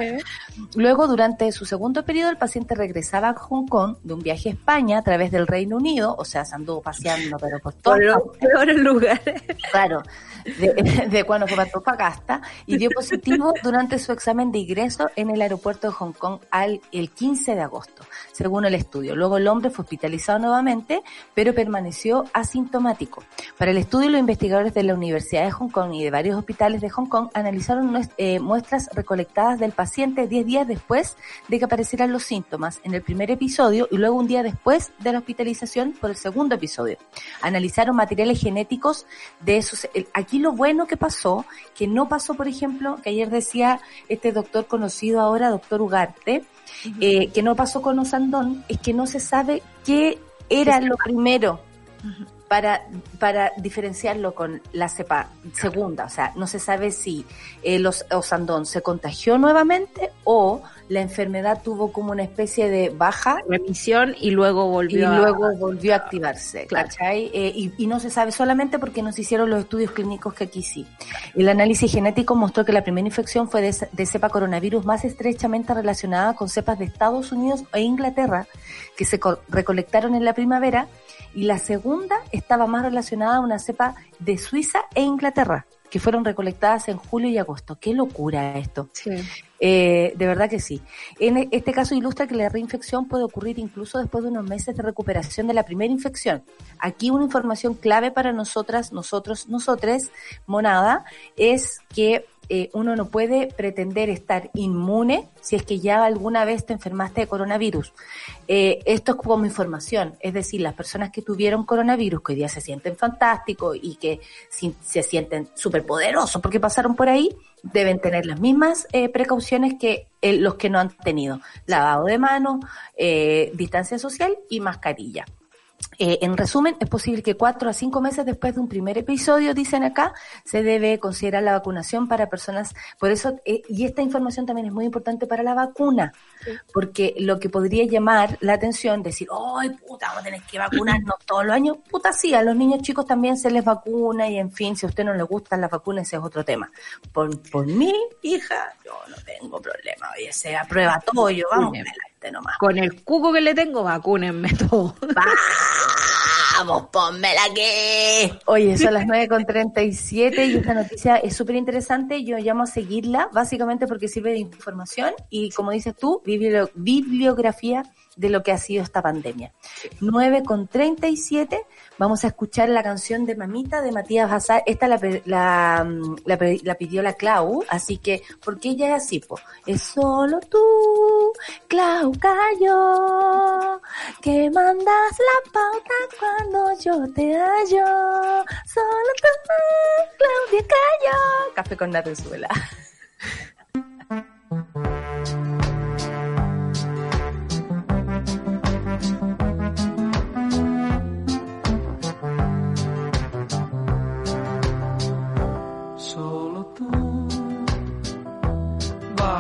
Luego, durante su segundo periodo, el paciente regresaba a Hong Kong de un viaje a España a través del Reino Unido, o sea, se anduvo paseando, pero por todos los peores lugares. Claro, de, de cuando fue a Antofagasta, y dio positivo durante su examen de ingreso en el aeropuerto de Hong Kong al, el 15 de agosto. Según el estudio. Luego el hombre fue hospitalizado nuevamente, pero permaneció asintomático. Para el estudio, los investigadores de la Universidad de Hong Kong y de varios hospitales de Hong Kong analizaron eh, muestras recolectadas del paciente 10 días después de que aparecieran los síntomas en el primer episodio y luego un día después de la hospitalización por el segundo episodio. Analizaron materiales genéticos de esos. Aquí lo bueno que pasó, que no pasó, por ejemplo, que ayer decía este doctor conocido ahora, doctor Ugarte, eh, que no pasó con Osandón, es que no se sabe qué era lo primero para, para diferenciarlo con la cepa segunda. O sea, no se sabe si eh, Osandón se contagió nuevamente o la enfermedad tuvo como una especie de baja. Remisión y luego volvió y luego volvió a activarse. Eh, y, y, no se sabe solamente porque no se hicieron los estudios clínicos que aquí sí. El análisis genético mostró que la primera infección fue de, de cepa coronavirus más estrechamente relacionada con cepas de Estados Unidos e Inglaterra que se recolectaron en la primavera y la segunda estaba más relacionada a una cepa de Suiza e Inglaterra, que fueron recolectadas en julio y agosto. Qué locura esto. Eh, de verdad que sí. En este caso ilustra que la reinfección puede ocurrir incluso después de unos meses de recuperación de la primera infección. Aquí una información clave para nosotras, nosotros, nosotres, monada, es que eh, uno no puede pretender estar inmune si es que ya alguna vez te enfermaste de coronavirus. Eh, esto es como información, es decir, las personas que tuvieron coronavirus, que hoy día se sienten fantásticos y que se sienten súper poderosos porque pasaron por ahí, deben tener las mismas eh, precauciones que los que no han tenido. Lavado de manos, distancia social y mascarilla. Eh, en resumen, es posible que cuatro a cinco meses después de un primer episodio, dicen acá, se debe considerar la vacunación para personas. Por eso, eh, y esta información también es muy importante para la vacuna, porque lo que podría llamar la atención, decir, ¡ay, puta, vamos a tener que vacunarnos todos los años! Puta, sí, a los niños chicos también se les vacuna y, en fin, si a usted no le gustan las vacunas, ese es otro tema. Por, por mí, hija, yo no tengo problema. Oye, se aprueba todo, yo vamos, nomás. Con el cuco que le tengo, vacúnenme todo. Vamos, pónmela que. Oye, son las 9.37 y esta noticia es súper interesante. Yo llamo a seguirla, básicamente porque sirve de información y, como dices tú, bibliografía de lo que ha sido esta pandemia. 9 con 37, vamos a escuchar la canción de Mamita de Matías Bazar. Esta la, la, la, pidió la Clau, así que, porque ella es así, po. Es solo tú, Clau Cayo, que mandas la pauta cuando yo te hallo. Solo tú, Claudia Cayo. Café con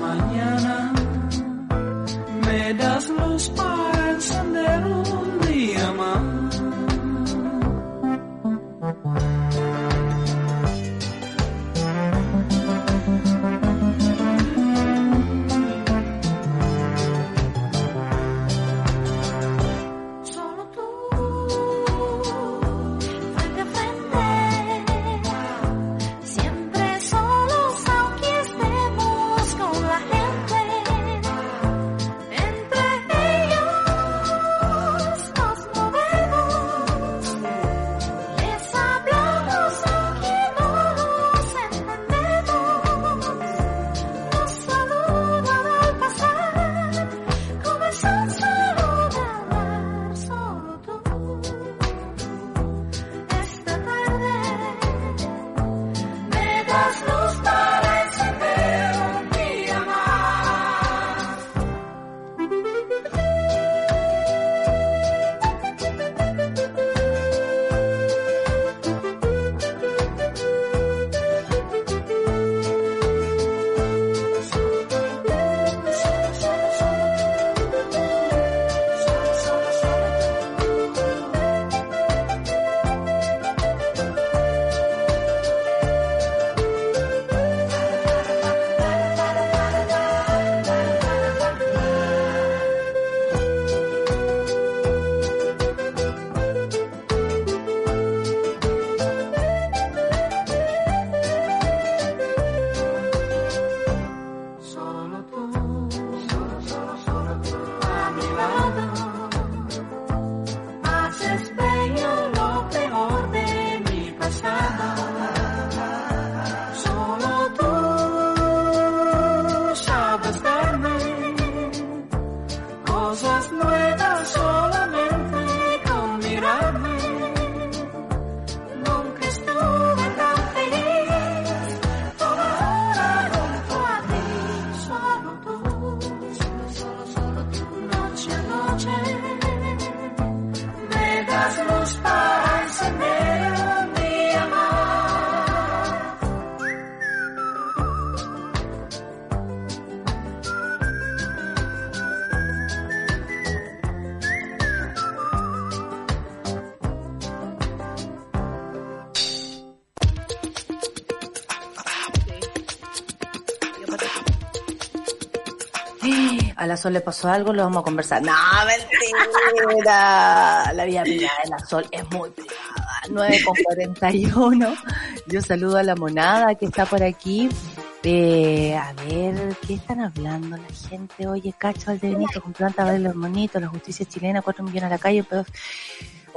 Mañana me das luz para encender un día. Sol le pasó algo, lo vamos a conversar. No, mentira. La vida privada de la Sol es muy privada. 9 con 41. Yo saludo a la monada que está por aquí. Eh, a ver, ¿qué están hablando la gente? Oye, Cacho Valdebenito, con planta verde los monitos, la justicia chilena, 4 millones a la calle. Pero...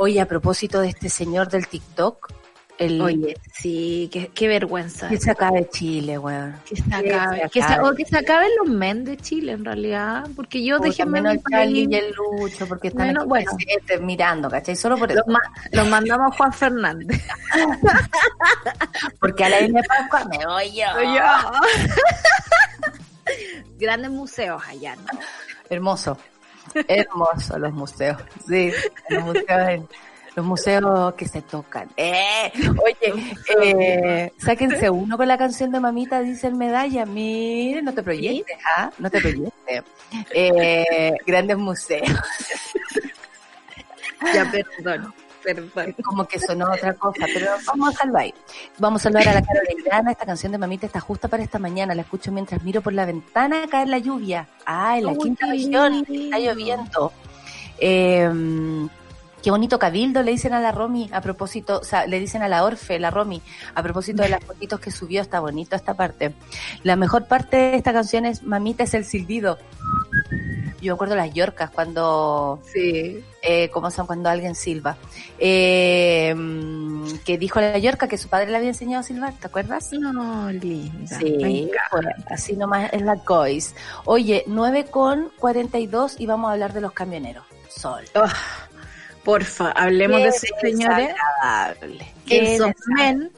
Oye, a propósito de este señor del TikTok, el, Oye, sí, qué, qué vergüenza. que se acabe Chile, weón. Que se acabe. Que se, o que se acaben los men de Chile, en realidad. Porque yo dejé menos el mi Charlie y el Lucho, porque están aquí bueno. presentes mirando, ¿cachai? Solo por eso. Los, ma- los mandamos a Juan Fernández. Porque a la isla de Pascua me voy yo. Grandes museos allá, ¿no? Hermoso. Hermoso los museos. Sí, los museos, en- los museos que se tocan. Eh, oye, eh, sáquense uno con la canción de Mamita, dice el medalla. Mire, no te proyectes, ¿ah? No te proyectes. Eh, grandes museos. Ya, perdón. Perdón. como que sonó otra cosa, pero vamos a dejarlo ahí. Vamos a saludar a la Carol Grana, esta canción de Mamita está justa para esta mañana, la escucho mientras miro por la ventana caer la lluvia. Ah, en la Uy, quinta región, está lloviendo. Eh, qué bonito cabildo le dicen a la Romy a propósito, o sea, le dicen a la Orfe, la Romy, a propósito de las fotitos que subió, está bonito esta parte. La mejor parte de esta canción es Mamita es el silbido. Yo me acuerdo las yorcas cuando Sí. eh, como son cuando alguien silba, eh, que dijo la Yorca que su padre le había enseñado a silbar, ¿te acuerdas? No, linda. Sí, pues, así nomás es la cois. Oye, 9 con 42 y vamos a hablar de los camioneros. Sol. Ah, porfa, hablemos de esos señores. Esos desagradable. men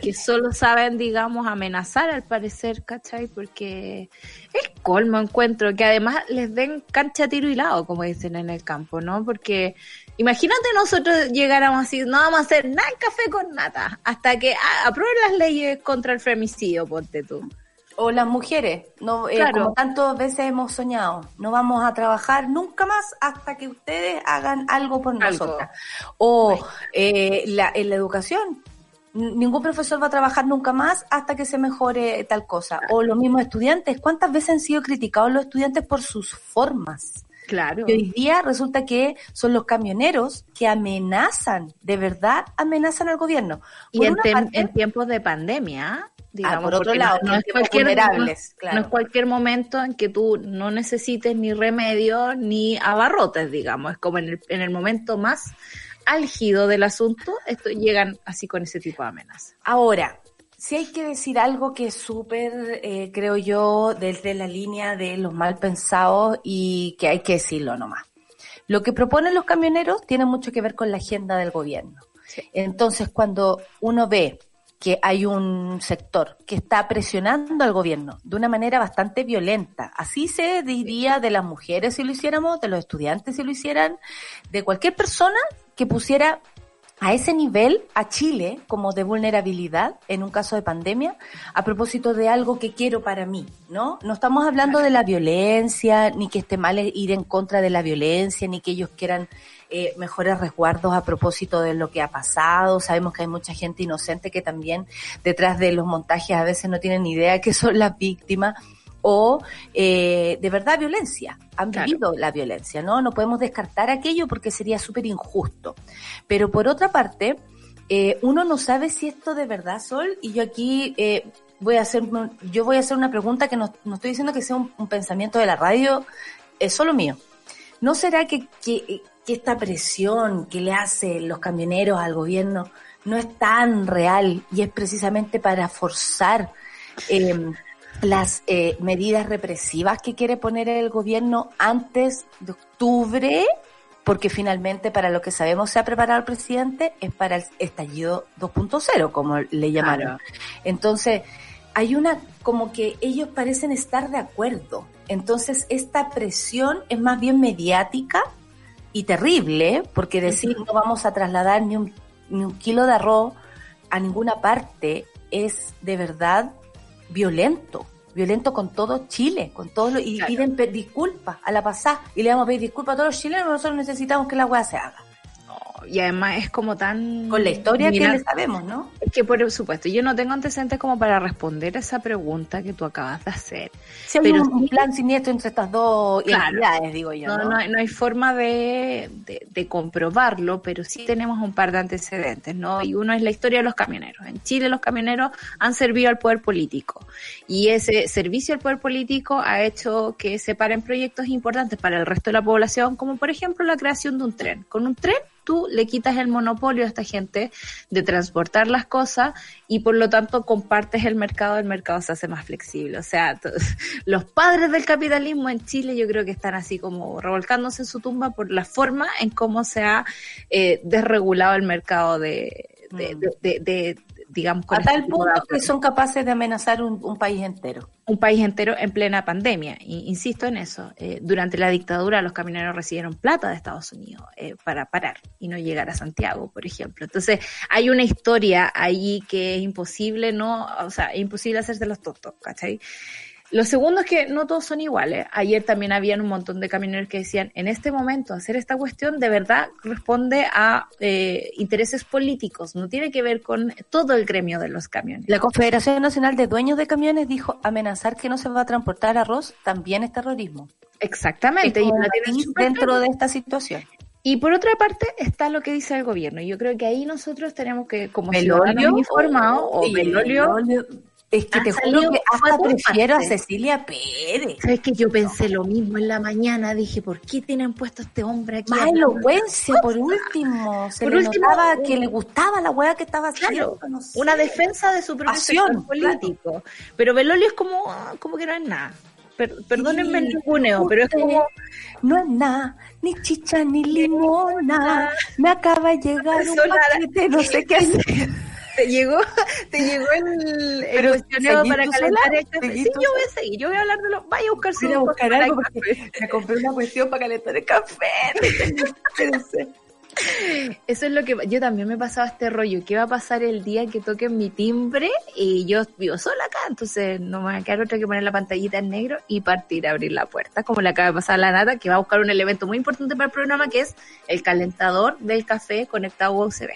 que solo saben, digamos, amenazar al parecer, ¿cachai? Porque es colmo encuentro que además les den cancha, tiro y lado, como dicen en el campo, ¿no? Porque imagínate nosotros llegáramos así, no vamos a hacer nada en café con nata, hasta que ah, aprueben las leyes contra el femicidio, ponte tú. O las mujeres, no, eh, Claro. como tantas veces hemos soñado, no vamos a trabajar nunca más hasta que ustedes hagan algo por Algo. nosotras. O eh, la, en la educación, ningún profesor va a trabajar nunca más hasta que se mejore tal cosa. O los mismos estudiantes, ¿cuántas veces han sido criticados los estudiantes por sus formas? Claro. Y hoy día resulta que son los camioneros que amenazan, de verdad amenazan al gobierno. Y en, parte- en tiempos de pandemia, digamos, Ah, por otro lado, no, es cualquier, vulnerables, no- claro. no es cualquier momento en que tú no necesites ni remedio ni abarrotes, digamos, es como en el, en el momento más álgido del asunto, esto llegan así con ese tipo de amenazas. Ahora, si hay que decir algo que es súper, eh, creo yo, desde la línea de los mal pensados y que hay que decirlo nomás. Lo que proponen los camioneros tiene mucho que ver con la agenda del gobierno. Entonces, cuando uno ve que hay un sector que está presionando al gobierno de una manera bastante violenta, así se diría de las mujeres si lo hiciéramos, de los estudiantes si lo hicieran, de cualquier persona que pusiera a ese nivel a Chile como de vulnerabilidad en un caso de pandemia a propósito de algo que quiero para mí, ¿no? No estamos hablando de la violencia, ni que esté mal ir en contra de la violencia, ni que ellos quieran eh, mejores resguardos a propósito de lo que ha pasado. Sabemos que hay mucha gente inocente que también detrás de los montajes a veces no tienen ni idea que son las víctimas o eh, de verdad violencia, han Claro. vivido la violencia, ¿no? No podemos descartar aquello porque sería súper injusto. Pero por otra parte, eh, uno no sabe si esto de verdad, Sol, y yo aquí eh, voy a hacer, yo voy a hacer una pregunta que no, no estoy diciendo que sea un, un pensamiento de la radio, es solo mío. ¿No será que, que, que esta presión que le hacen los camioneros al gobierno no es tan real y es precisamente para forzar eh, las eh, medidas represivas que quiere poner el gobierno antes de octubre? Porque finalmente para lo que sabemos se ha preparado el presidente es para el estallido 2.0, como le llamaron. Entonces, hay una, como que ellos parecen estar de acuerdo. Entonces, esta presión es más bien mediática y terrible, porque decir no vamos a trasladar ni un, ni un kilo de arroz a ninguna parte es de verdad violento. Violento con todo Chile, con todo lo, y Claro. piden disculpas a la pasada y le vamos a pedir disculpas a todos los chilenos, nosotros necesitamos que la weá se haga. Y además es como tan... Con la historia que le sabemos, ¿no? es que por supuesto, yo no tengo antecedentes como para responder esa pregunta que tú acabas de hacer. Si hay Pero un, un sí- plan siniestro entre estas dos Claro. entidades, digo yo, No, ¿no? no, hay- no hay forma de, de- de comprobarlo, pero sí tenemos un par de antecedentes, ¿no? Y uno es la historia de los camioneros. En Chile los camioneros han servido al poder político y ese servicio al poder político ha hecho que se paren proyectos importantes para el resto de la población, como por ejemplo la creación de un tren. Con un tren tú le quitas el monopolio a esta gente de transportar las cosas y por lo tanto compartes el mercado, el mercado se hace más flexible. O sea, los padres del capitalismo en Chile yo creo que están así como revolcándose en su tumba por la forma en cómo se ha eh, desregulado el mercado de, Mm. de- de- de- digamos, con A tal este de punto que son capaces de amenazar un, un país entero. un país entero en plena pandemia. Insisto en eso, eh, durante la dictadura los camioneros recibieron plata de Estados Unidos eh, para parar y no llegar a Santiago, por ejemplo. Entonces hay una historia ahí que es imposible, no, o sea, es imposible hacerse los tontos, ¿cachai? Lo segundo es que no todos son iguales. Ayer también habían un montón de camioneros que decían, en este momento hacer esta cuestión de verdad responde a eh, intereses políticos, no tiene que ver con todo el gremio de los camiones. La Confederación Nacional de Dueños de Camiones dijo amenazar que no se va a transportar arroz también es terrorismo. Exactamente. Y dentro de esta situación. Y por otra parte está lo que dice el gobierno. Yo creo que ahí nosotros tenemos que, como Belolio ciudadanos informados, o Oye, Belolio, Es que ha te juro que hasta prefiero a. Cecilia Pérez. sabes que yo pensé lo mismo en la mañana. Dije, ¿por qué tienen puesto a este hombre aquí? Más elocuencia, por último. Se Por le último, notaba un- que le gustaba la weá que estaba haciendo. Claro, no sé. una defensa de su sector político. Pero Belolio es como, como que no es nada. Per- perdónenme el Sí, ninguneo, pero es como No es nada, ni chicha ni limona. Me acaba de llegar un paquete, no sé qué hacer. Te llegó, te llegó el, el cuestionario ¿seguís para calentar el café. ¿Seguís Sí, yo voy a seguir, yo voy a hablar de lo, vaya a buscar su Voy a buscar algo porque café. me compré una cuestión para calentar el café. Eso es lo que yo también me pasaba este rollo. ¿Qué va a pasar el día que toquen mi timbre? Y yo vivo sola acá, entonces no me va a quedar otra que poner la pantallita en negro y partir a abrir la puerta, como le acaba de pasar a la nata, que va a buscar un elemento muy importante para el programa, que es el calentador del café conectado a USB.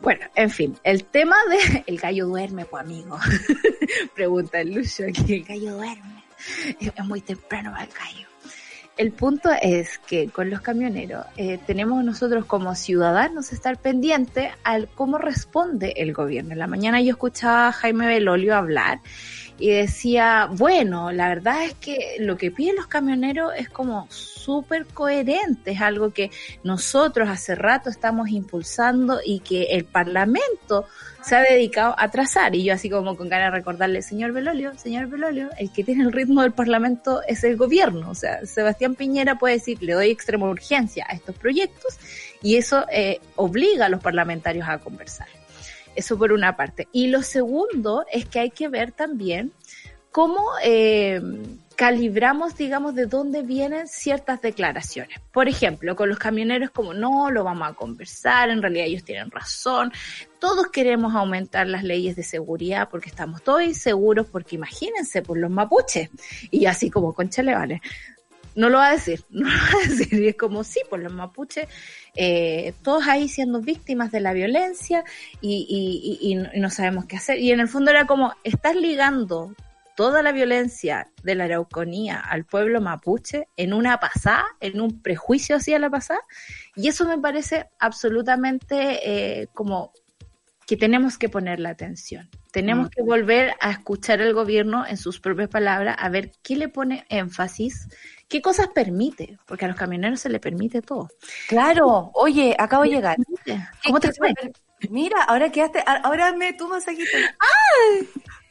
Bueno, en fin, el tema de el gallo duerme, pues amigo. Pregunta el Lucho aquí, el gallo duerme. Es muy temprano para el gallo. El punto es que con los camioneros eh, tenemos nosotros como ciudadanos estar pendientes al cómo responde el gobierno. En la mañana yo escuchaba a Jaime Belolio hablar y decía, bueno, la verdad es que lo que piden los camioneros es como súper coherente, es algo que nosotros hace rato estamos impulsando y que el Parlamento se ha dedicado a trazar. Y yo así como con ganas de recordarle, señor Belolio, señor Belolio, el que tiene el ritmo del Parlamento es el gobierno. O sea, Sebastián Piñera puede decir, le doy extrema urgencia a estos proyectos y eso eh, obliga a los parlamentarios a conversar. Eso por una parte. Y lo segundo es que hay que ver también cómo eh, calibramos, digamos, de dónde vienen ciertas declaraciones. Por ejemplo, con los camioneros como no, lo vamos a conversar, en realidad ellos tienen razón, todos queremos aumentar las leyes de seguridad porque estamos todos inseguros, porque imagínense, por los mapuches, y así como concha le vale. No lo va a decir, no lo va a decir, y es como sí, por los mapuches, eh, todos ahí siendo víctimas de la violencia y, y, y, y no- y no sabemos qué hacer. Y en el fondo era como, estás ligando toda la violencia de la Araucanía al pueblo mapuche en una pasada, en un prejuicio hacia la pasada, y eso me parece absolutamente eh, como que tenemos que poner la atención. Tenemos Mm. que volver a escuchar al gobierno en sus propias palabras, a ver qué le pone énfasis, qué cosas permite, porque a los camioneros se le permite todo. Claro, oye, acabo de llegar. ¿Cómo te fue? Mira, ahora quedaste, ahora me tu masajito.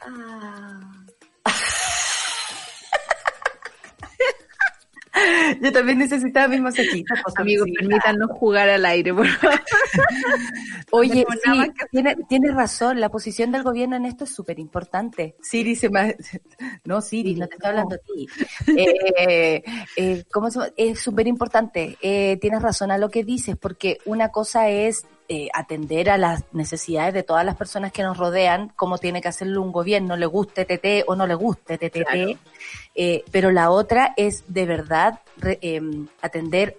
Ah. Yo también necesitaba mis masajitos. Amigos, permítanos jugar al aire, por favor. Oye, sí, tiene, tienes razón, la posición del gobierno en esto es súper importante. Siri se me... No, Siri, no te estoy hablando a ti. Eh, eh, ¿cómo se? Es súper importante. Eh, tienes razón a lo que dices, porque una cosa es eh, atender a las necesidades de todas las personas que nos rodean, como tiene que hacerlo un gobierno, le guste TT o no le guste. Claro. Eh, pero la otra es de verdad re- em, atender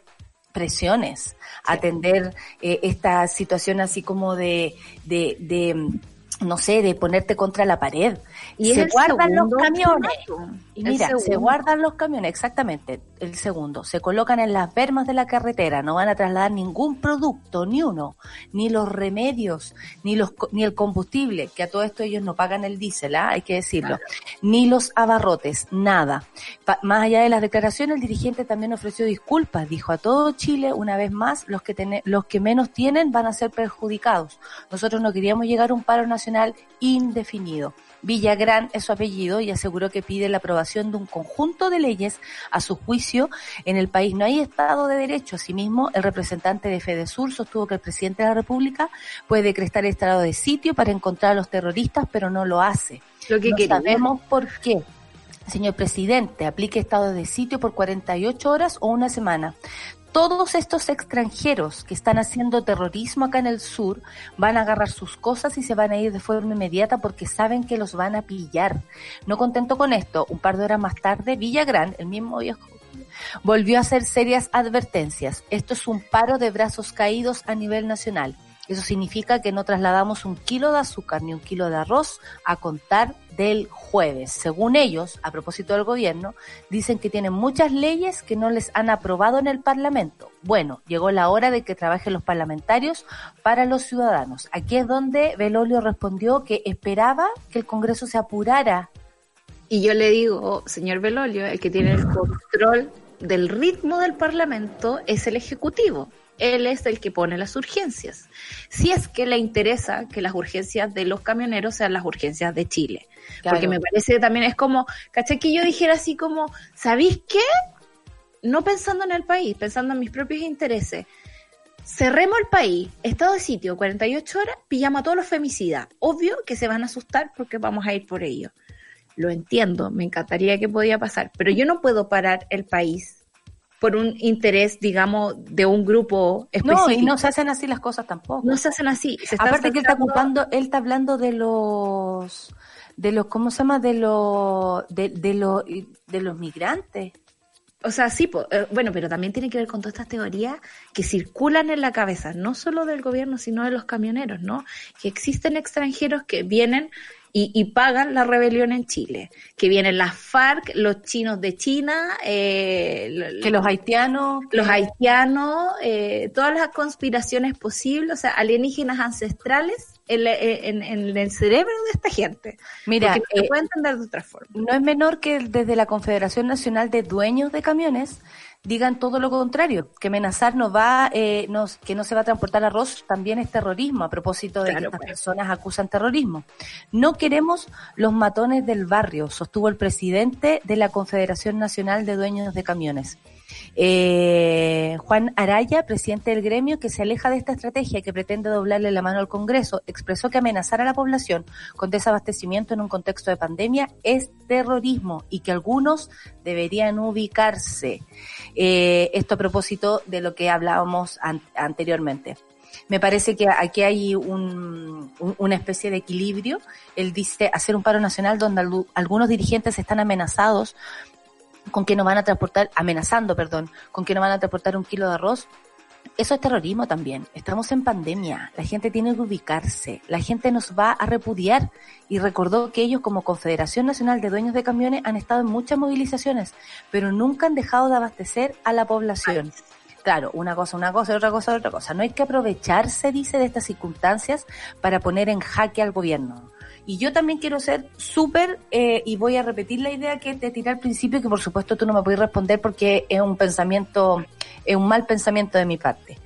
presiones, atender eh, esta situación así como de, de, de no sé, de ponerte contra la pared. Y se guardan los camiones. Y mira, se guardan los camiones, exactamente, el segundo. Se colocan en las bermas de la carretera, no van a trasladar ningún producto, ni uno, ni los remedios, ni los ni el combustible, que a todo esto ellos no pagan el diésel, ¿ah? hay que decirlo, ni los abarrotes, nada. Pa- más allá de las declaraciones, el dirigente también ofreció disculpas, dijo a todo Chile, una vez más, los que tene- los que menos tienen van a ser perjudicados. Nosotros no queríamos llegar a un paro nacional indefinido. Villagrán es su apellido y aseguró que pide la aprobación de un conjunto de leyes a su juicio. En el país no hay Estado de Derecho. Asimismo, el representante de Fedesur sostuvo que el presidente de la República puede decretar el estado de sitio para encontrar a los terroristas, pero no lo hace. Lo que no sabemos por qué. Señor presidente, aplique estado de sitio por 48 horas o una semana. Todos estos extranjeros que están haciendo terrorismo acá en el sur van a agarrar sus cosas y se van a ir de forma inmediata porque saben que los van a pillar. No contento con esto, un par de horas más tarde, Villagrán, el mismo viejo, volvió a hacer serias advertencias. Esto es un paro de brazos caídos a nivel nacional. Eso significa que no trasladamos un kilo de azúcar ni un kilo de arroz a contar del jueves. Según ellos, a propósito del gobierno, dicen que tienen muchas leyes que no les han aprobado en el Parlamento. Bueno, llegó la hora de que trabajen los parlamentarios para los ciudadanos. Aquí es donde Belolio respondió que esperaba que el Congreso se apurara. Y yo le digo, señor Belolio, el que tiene el control del ritmo del Parlamento es el Ejecutivo. Él es el que pone las urgencias. Si es que le interesa que las urgencias de los camioneros sean las urgencias de Chile. Porque me parece que también es como, ¿caché? Que yo dijera así como, ¿sabéis qué? No pensando en el país, pensando en mis propios intereses. Cerremos el país, estado de sitio, 48 horas, pillamos a todos los femicidas. Obvio que se van a asustar porque vamos a ir por ello. Lo entiendo, me encantaría que podía pasar, pero yo no puedo parar el país por un interés, digamos, de un grupo específico. No, y no se hacen así las cosas tampoco. No se hacen así. Se Aparte que él está ocupando, él está hablando de los, de los, ¿cómo se llama? De los, de, de los, de los migrantes. O sea, sí, po- eh, bueno, pero también tiene que ver con todas estas teorías que circulan en la cabeza, no solo del gobierno, sino de los camioneros, ¿no? Que existen extranjeros que vienen y, y pagan la rebelión en Chile, que vienen las FARC, los chinos de China, eh, Que los haitianos, los haitianos, eh, todas las conspiraciones posibles, o sea, alienígenas ancestrales en, la- en- en el cerebro de esta gente. mira, no eh, puede entender de otra forma. no es menor que desde la Confederación Nacional de Dueños de Camiones digan todo lo contrario, que amenazar no va, eh, nos- que no se va a transportar arroz también es terrorismo, a propósito de Claro, que estas pues. personas acusan terrorismo. No queremos los matones del barrio, sostuvo el presidente de la Confederación Nacional de Dueños de Camiones. Eh, Juan Araya, presidente del gremio, que se aleja de esta estrategia que pretende doblarle la mano al Congreso, expresó que amenazar a la población con desabastecimiento en un contexto de pandemia es terrorismo y que algunos deberían ubicarse. Eh, esto a propósito de lo que hablábamos an- anteriormente. Me parece que aquí hay un- un- una especie de equilibrio. Él dice hacer un paro nacional donde algu- algunos dirigentes están amenazados con que no van a transportar, amenazando, perdón, con que no van a transportar un kilo de arroz. Eso es terrorismo también. Estamos en pandemia. La gente tiene que ubicarse. La gente nos va a repudiar. Y recordó que ellos como Confederación Nacional de Dueños de Camiones han estado en muchas movilizaciones, pero nunca han dejado de abastecer a la población. Claro, una cosa, una cosa, otra cosa, otra cosa. No hay que aprovecharse, dice, de estas circunstancias para poner en jaque al gobierno. Y yo también quiero ser súper, eh, y voy a repetir la idea que te tiré al principio, que por supuesto tú no me puedes responder porque es un pensamiento, es un mal pensamiento de mi parte.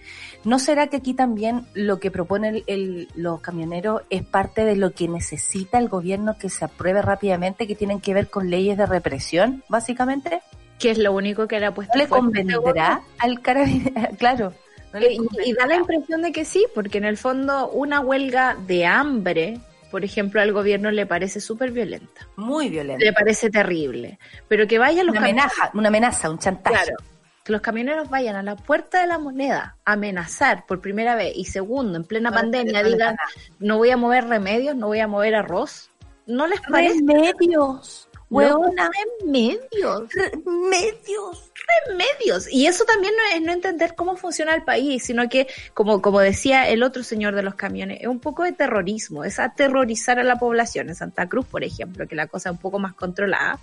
¿No será que aquí también lo que proponen el- el- los camioneros es parte de lo que necesita el gobierno que se apruebe rápidamente, que tienen que ver con leyes de represión, básicamente? Que es lo único que le ha puesto ¿No le convendrá al carabinero? Claro. ¿no le Eh, Y, y da la impresión de que sí, porque en el fondo una huelga de hambre, por ejemplo, al gobierno le parece súper violenta, Muy violento. le parece terrible, pero que vayan los Una camioneros, amenaza, una amenaza, un chantaje. claro, que los camioneros vayan a la puerta de la moneda a amenazar por primera vez y segundo, en plena No pandemia, parece digan, no voy a mover remedios, no voy a mover arroz, no les parece Remedios, hueona, remedios. remedios. Remedios. Y eso también no es no entender cómo funciona el país, sino que, como, como decía el otro señor de los camiones, es un poco de terrorismo, es aterrorizar a la población. En Santa Cruz, por ejemplo, que la cosa es un poco más controlada.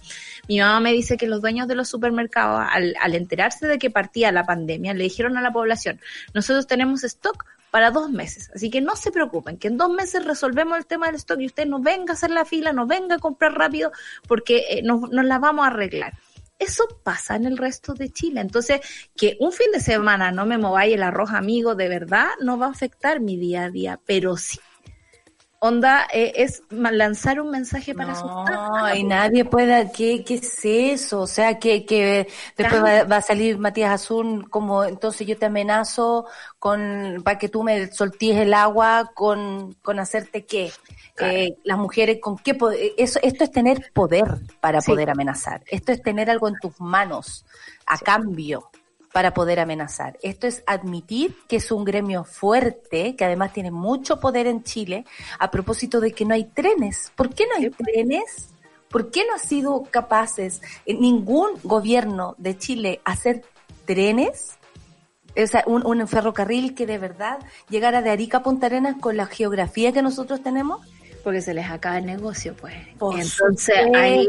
Mi mamá me dice que los dueños de los supermercados, al, al enterarse de que partía la pandemia, le dijeron a la población, nosotros tenemos stock para dos meses. Así que no se preocupen, que en dos meses resolvemos el tema del stock y usted no venga a hacer la fila, no venga a comprar rápido, porque eh, nos, nos la vamos a arreglar. Eso pasa en el resto de Chile. Entonces, que un fin de semana no me mováis el arroz amigo, de verdad, no va a afectar mi día a día, pero sí onda eh, es lanzar un mensaje para asustar. No, y nadie puede, ¿qué, qué es eso? O sea, que, que después va, va a salir Matías Azul como, entonces yo te amenazo con, para que tú me soltíes el agua con, con hacerte qué. Eh, las mujeres con qué poder, eso, esto es tener poder para Sí. poder amenazar. Esto es tener algo en tus manos a cambio para poder amenazar. Esto es admitir que es un gremio fuerte, que además tiene mucho poder en Chile, a propósito de que no hay trenes. ¿Por qué no hay trenes? ¿Por qué no ha sido capaces eh, ningún gobierno de Chile hacer trenes? O sea, un, un ferrocarril que de verdad llegara de Arica a Punta Arenas con la geografía que nosotros tenemos. Porque se les acaba el negocio, pues. Por Entonces, supuesto, ahí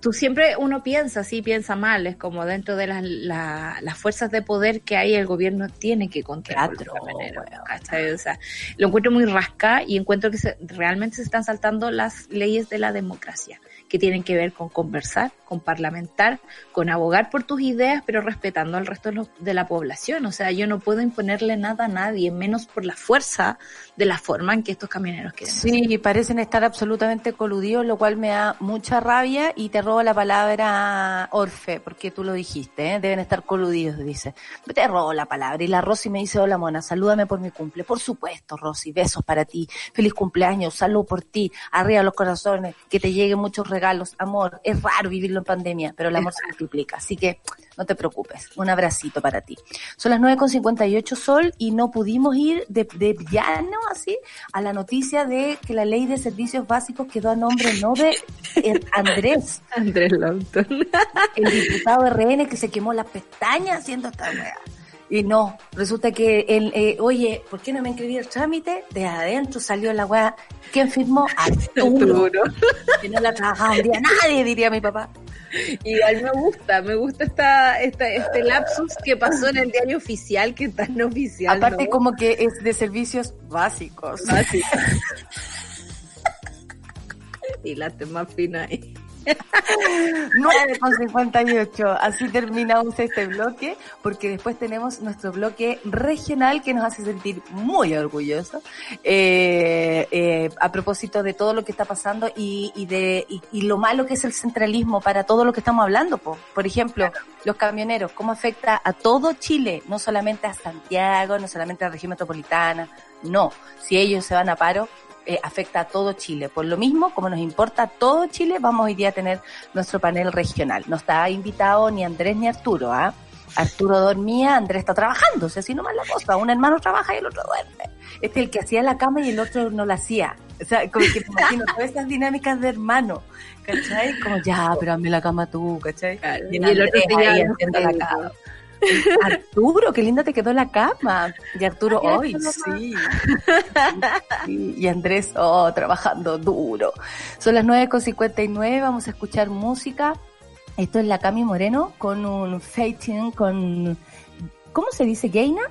tú siempre, uno piensa, sí piensa mal, es como dentro de las, la- las fuerzas de poder que hay, el gobierno tiene que controlar. ¿cachai? O sea, lo encuentro muy rasca y encuentro que se- realmente se están saltando las leyes de la democracia, que tienen que ver con conversar, con parlamentar, con abogar por tus ideas, pero respetando al resto de, los- de la población. O sea, yo no puedo imponerle nada a nadie, menos por la fuerza de la forma en que estos camioneros quieren. Sí, parecen estar absolutamente coludidos, lo cual me da mucha rabia y te robo la palabra Orfe, porque tú lo dijiste, ¿eh? deben estar coludidos, dice. Te robo la palabra y la Rosy me dice, hola mona, salúdame por mi cumple. Por supuesto, Rosy, besos para ti, feliz cumpleaños, salud por ti, arriba los corazones, que te lleguen muchos regalos, amor. Es raro vivirlo en pandemia, pero el amor se multiplica, así que no te preocupes, un abracito para ti. Son las 9.58 Sol y no pudimos ir de, de llano así a la noticia de que la ley de servicios básicos quedó a nombre no de eh, Andrés, Andrés Longton. el diputado RN que se quemó las pestañas haciendo esta wea. Y no, resulta que él, eh, oye, ¿por qué no me inscribí el trámite? De adentro salió la weá. ¿Quién firmó? Arturo. Que no la trabajaba un día nadie, diría mi papá. Y a mí me gusta, me gusta esta, esta, este lapsus que pasó en el diario oficial, que no oficial. Aparte ¿no? como que es de servicios básicos. Así. y la tema fina ahí. 9,58. Así terminamos este bloque, porque después tenemos nuestro bloque regional que nos hace sentir muy orgullosos. eh, eh, a propósito de todo lo que está pasando y, y de y, y lo malo que es el centralismo para todo lo que estamos hablando. po. Por ejemplo, los camioneros, cómo afecta a todo Chile, no solamente a Santiago, no solamente a la región metropolitana. No, si ellos se van a paro, eh, afecta a todo Chile. Por lo mismo, como nos importa a todo Chile, vamos hoy día a tener nuestro panel regional. No está invitado ni Andrés ni Arturo, ¿ah? Arturo dormía, Andrés está trabajando, o sea, así nomás la cosa. Un hermano trabaja y el otro duerme. Este es el que hacía la cama y el otro no la hacía. O sea, como que me imagino todas esas dinámicas de hermano, ¿cachai? Como, ya, pero hazme la cama tú, ¿cachai? Claro, Y el otro te ahí la cama. Arturo, qué linda te quedó la cama. Y Arturo, hoy sí. Sí, Y Andrés, oh, trabajando duro. Son las 9.59, vamos a escuchar música. Esto es la Cami Moreno con un fading con... ¿Cómo se dice? ¿Gaina?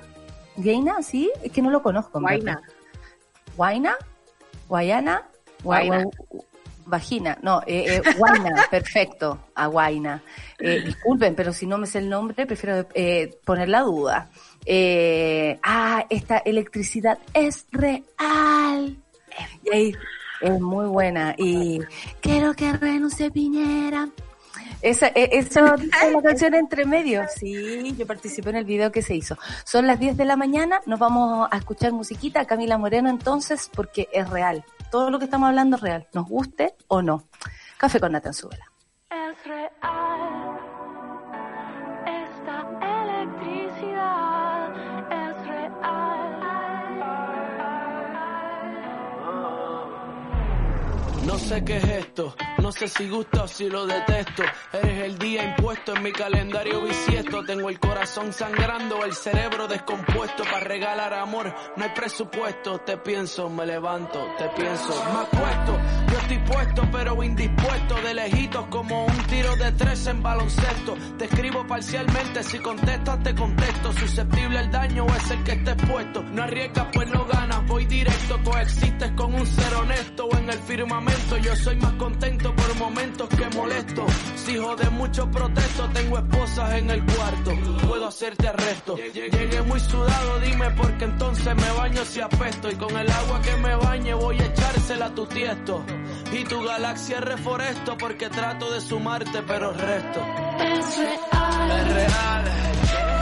¿Gaina? ¿Sí? Es que no lo conozco. en Guayna. verdad. ¿Guayna? ¿Guayana? Vagina, no, eh, eh, Guayna, perfecto, a Guayna. Eh, disculpen, pero si no me sé el nombre, prefiero eh, poner la duda. Eh, ah, esta electricidad es real. Y ahí es muy buena. Y quiero que renuncie Piñera. Esa, eh, eso dice la canción entre medio. Sí, yo participé en el video que se hizo. Son las 10 de la mañana, nos vamos a escuchar musiquita, Camila Moreno entonces, porque es real. Todo lo que estamos hablando es real, nos guste o no. Café con Nata en su vela. Es real esta electricidad, es real. No sé qué es esto, No sé si gusta o si lo detesto. Eres el día impuesto en mi calendario bisiesto. Tengo el corazón sangrando, el cerebro descompuesto. Para regalar amor, no hay presupuesto. Te pienso, me levanto, te pienso, me acuesto. Yo estoy puesto, pero indispuesto. De lejitos como un tiro de tres en baloncesto. Te escribo parcialmente, si contestas te contesto. Susceptible al daño es el que estés puesto. No arriesgas, pues no ganas. Voy directo, coexistes con un ser honesto. En el firmamento yo soy más contento por momentos que molesto. Si hijo de mucho protesto, tengo esposas en el cuarto. Puedo hacerte arresto. Llegué muy sudado, dime porque entonces me baño si apesto. Y con el agua que me bañe voy a echársela a tu tiesto. Y tu galaxia reforesto porque trato de sumarte, pero resto. Es real. Es real.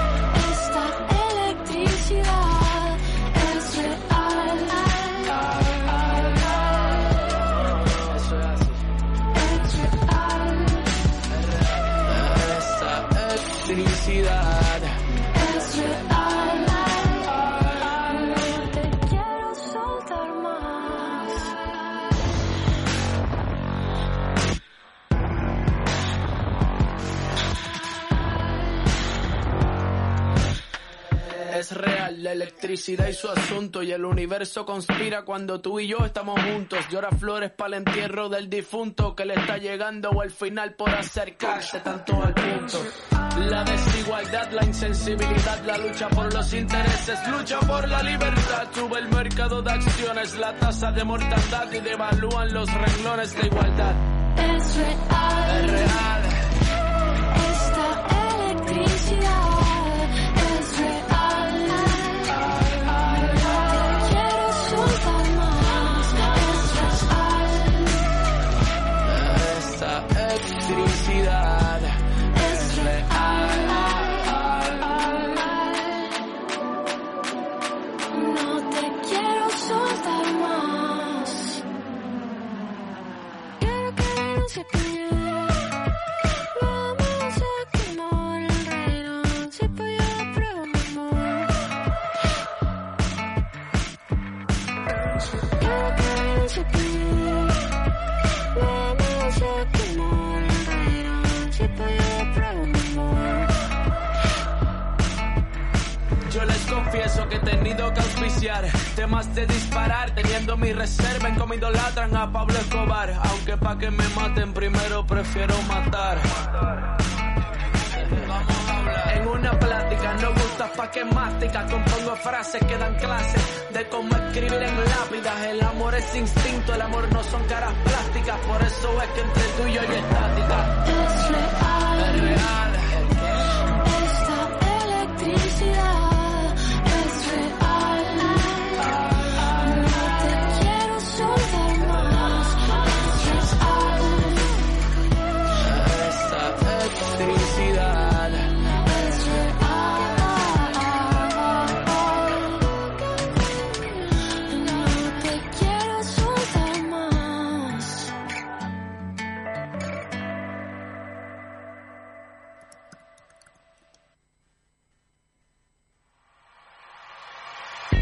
Es real la electricidad y su asunto y el universo conspira cuando tú y yo estamos juntos. Llora flores para el entierro del difunto que le está llegando o el final por acercarse tanto al punto. La desigualdad, la insensibilidad, la lucha por los intereses, lucha por la libertad. Sube el mercado de acciones, la tasa de mortandad y devalúan los renglones de igualdad. Es real. Es real. Esta electricidad Es real. No te quiero soltar más. Quiero que confieso que he tenido que auspiciar temas de disparar, teniendo mi reserva en cómo idolatran a Pablo Escobar. Aunque pa' que me maten primero prefiero matar. Vamos a hablar. En una plática no gusta pa' que mastica, compongo frases que dan clases de cómo escribir en lápidas. El amor es instinto, el amor no son caras plásticas, por eso es que entre tú y yo hay estática. Es Es real.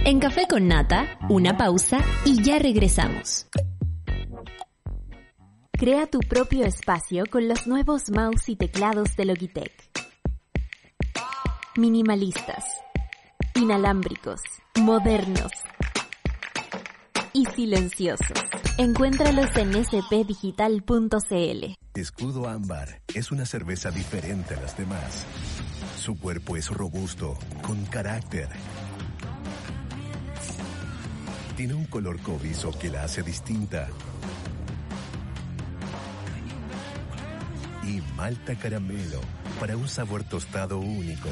En Café con Nata, una pausa y ya regresamos. Crea tu propio espacio con los nuevos mouse y teclados de Logitech. Minimalistas, inalámbricos, modernos y silenciosos. Encuéntralos en spdigital.cl. Escudo Ámbar es una cerveza diferente a las demás. Su cuerpo es robusto, con carácter. Tiene un color cobrizo que la hace distinta. Y malta caramelo para un sabor tostado único.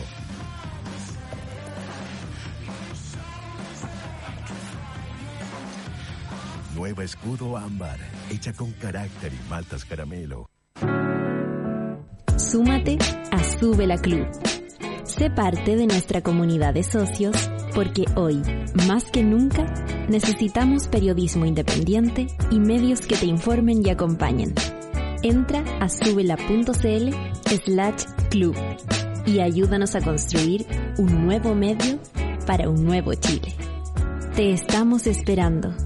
Nueva Escudo Ámbar, hecha con carácter y maltas caramelo. Súmate a Sube la Club. Sé parte de nuestra comunidad de socios porque hoy, más que nunca, necesitamos periodismo independiente y medios que te informen y acompañen. Entra a subela.cl slash club y ayúdanos a construir un nuevo medio para un nuevo Chile. Te estamos esperando.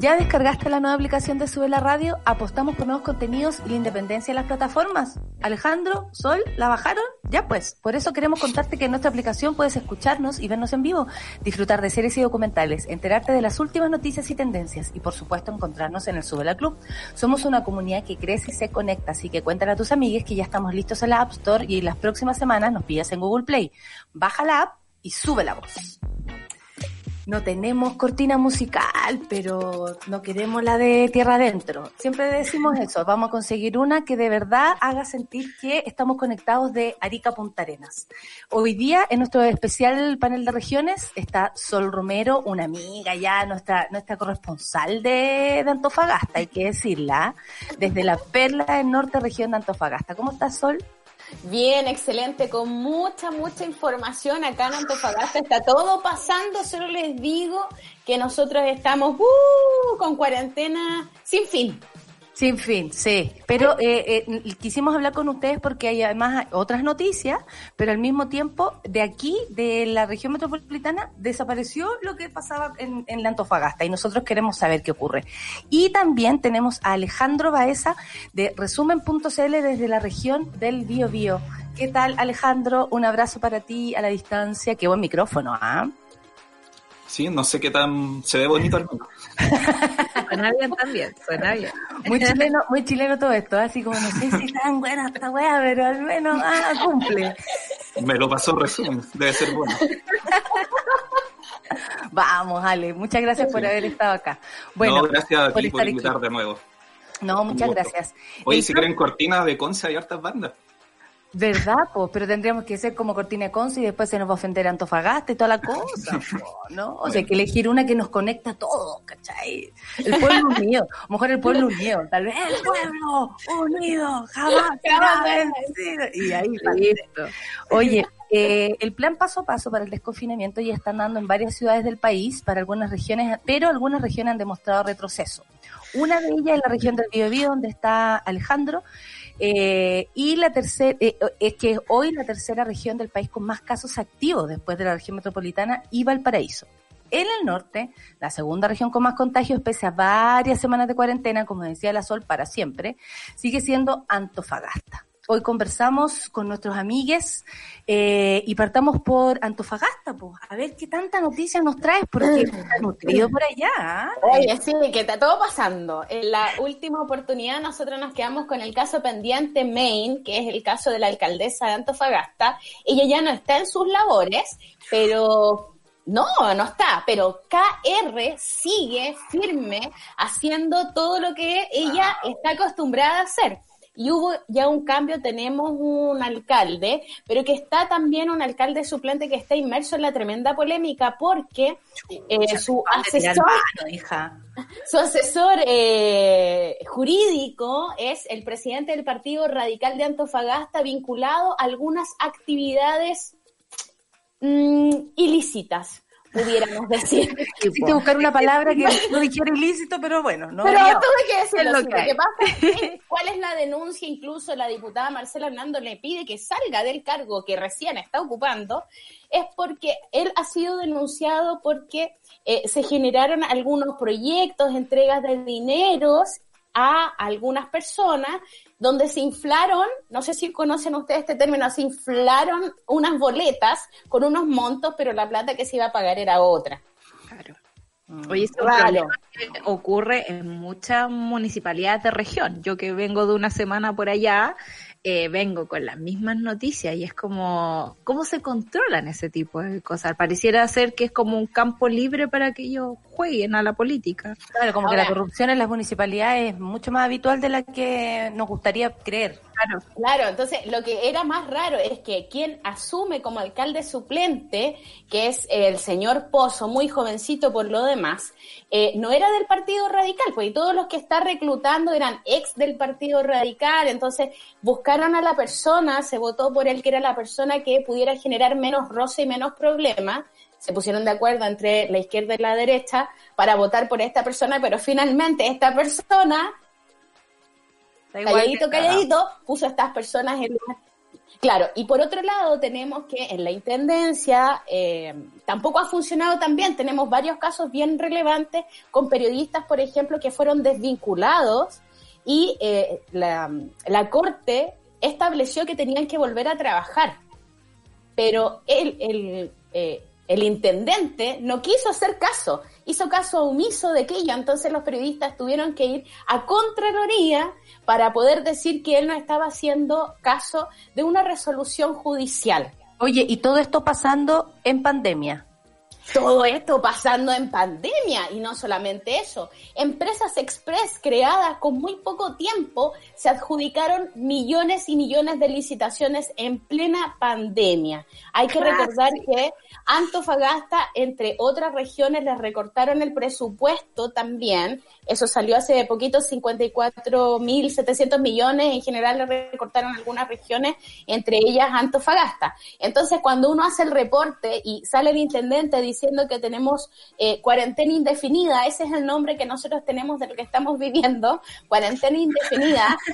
¿Ya descargaste la nueva aplicación de Sube la Radio? Apostamos por nuevos contenidos y la independencia de las plataformas. Alejandro, Sol, ¿la bajaron? Ya pues, por eso queremos contarte que en nuestra aplicación puedes escucharnos y vernos en vivo, disfrutar de series y documentales, enterarte de las últimas noticias y tendencias y por supuesto encontrarnos en el Sube la Club. Somos una comunidad que crece y se conecta, así que cuéntale a tus amigues que ya estamos listos en la App Store y en las próximas semanas nos pillas en Google Play. Baja la app y sube la voz. No tenemos cortina musical, pero no queremos la de tierra adentro. Siempre decimos eso, vamos a conseguir una que de verdad haga sentir que estamos conectados de Arica Punta Arenas. Hoy día, en nuestro especial panel de regiones, está Sol Romero, una amiga ya, nuestra, nuestra corresponsal de, de Antofagasta, hay que decirla, desde la perla del norte región de Antofagasta. ¿Cómo estás, Sol? Bien, excelente, con mucha, mucha información acá en Antofagasta. Está todo pasando, solo les digo que nosotros estamos uh, con cuarentena sin fin. Sin fin, sí. Pero eh, eh, quisimos hablar con ustedes porque hay además otras noticias, pero al mismo tiempo de aquí, de la región metropolitana, desapareció lo que pasaba en, en la Antofagasta y nosotros queremos saber qué ocurre. Y también tenemos a Alejandro Baeza de resumen.cl desde la región del Bío Bío. ¿Qué tal, Alejandro? Un abrazo para ti a la distancia. Qué buen micrófono, ¿ah? Sí, no sé qué tan se ve bonito al menos. Suena bien también, suena bien. Muy chileno, muy chileno todo esto, así como no sé si tan buena esta weá, pero al menos ah, cumple. Me lo pasó resumen, debe ser bueno. Vamos, Ale, muchas gracias por haber estado acá. Bueno, no, gracias a por ti por estar invitar aquí. de nuevo. No, muchas gracias. Oye, El si quieren cortinas de Conce hay hartas bandas. ¿Verdad? Pues, pero tendríamos que ser como Cortina Conce y después se nos va a ofender Antofagasta y toda la cosa, po, ¿no? O sea, hay que elegir una que nos conecta a todos, ¿cachai? El pueblo unido, a lo mejor el pueblo unido, tal vez el pueblo unido, jamás será vencido. Y ahí Listo. Oye, eh, el plan paso a paso para el desconfinamiento ya está dando en varias ciudades del país, para algunas regiones, pero algunas regiones han demostrado retroceso. Una de ellas es la región del Biobío, donde está Alejandro, eh, y la tercera, es que hoy la tercera región del país con más casos activos después de la región metropolitana y Valparaíso. En el norte, la segunda región con más contagios, pese a varias semanas de cuarentena, como decía la Sol, para siempre, sigue siendo Antofagasta. Hoy conversamos con nuestros amigues eh, y partamos por Antofagasta, pues, a ver qué tanta noticia nos traes, porque está nutrido por allá. ¿ah? Oye, sí, que está todo pasando. En la última oportunidad nosotros nos quedamos con el caso pendiente Main, que es el caso de la alcaldesa de Antofagasta. Ella ya no está en sus labores, pero no, no está, pero KR sigue firme haciendo todo lo que ella está acostumbrada a hacer. Y hubo ya un cambio, tenemos un alcalde, pero que está también un alcalde suplente que está inmerso en la tremenda polémica porque eh, su asesor, hija. su asesor eh, jurídico es el presidente del Partido Radical de Antofagasta vinculado a algunas actividades mm, ilícitas, pudiéramos decir. Quisiste buscar una palabra que no dijera ilícito, pero bueno, no. Pero había- tuve que decirlo. Lo que pasa es cuál es la denuncia, incluso la diputada Marcela Hernando le pide que salga del cargo que recién está ocupando, es porque él ha sido denunciado porque eh, se generaron algunos proyectos, entregas de dineros a algunas personas donde se inflaron, no sé si conocen ustedes este término, se inflaron unas boletas con unos montos, pero la plata que se iba a pagar era otra. Claro. Oye, es problema que ocurre en muchas municipalidades de región. Yo que vengo de una semana por allá, eh, vengo con las mismas noticias y es como, ¿cómo se controlan ese tipo de cosas? Pareciera ser que es como un campo libre para que ellos jueguen a la política. Claro, como que la corrupción en las municipalidades es mucho más habitual de la que nos gustaría creer. Claro. Claro, entonces lo que era más raro es que quien asume como alcalde suplente, que es el señor Pozo, muy jovencito por lo demás, eh, no era del Partido Radical, porque todos los que está reclutando eran ex del Partido Radical, entonces buscaron a la persona, se votó por él que era la persona que pudiera generar menos roce y menos problemas, se pusieron de acuerdo entre la izquierda y la derecha para votar por esta persona, pero finalmente esta persona calladito, calladito, puso a estas personas en Claro, y por otro lado tenemos que en la Intendencia eh, tampoco ha funcionado tan bien. Tenemos varios casos bien relevantes con periodistas, por ejemplo, que fueron desvinculados y eh, la, la Corte estableció que tenían que volver a trabajar. Pero el, el, eh, el intendente no quiso hacer caso, hizo caso omiso de aquello, entonces los periodistas tuvieron que ir a Contraloría para poder decir que él no estaba haciendo caso de una resolución judicial. Oye, y todo esto pasando en pandemia. Todo esto pasando en pandemia y no solamente eso. Empresas express creadas con muy poco tiempo se adjudicaron millones y millones de licitaciones en plena pandemia. Hay que recordar que Antofagasta, entre otras regiones, les recortaron el presupuesto también. Eso salió hace poquito, 54.700 millones. En general le recortaron algunas regiones, entre ellas Antofagasta. Entonces, cuando uno hace el reporte y sale el intendente diciendo que tenemos eh, cuarentena indefinida, ese es el nombre que nosotros tenemos de lo que estamos viviendo, cuarentena indefinida.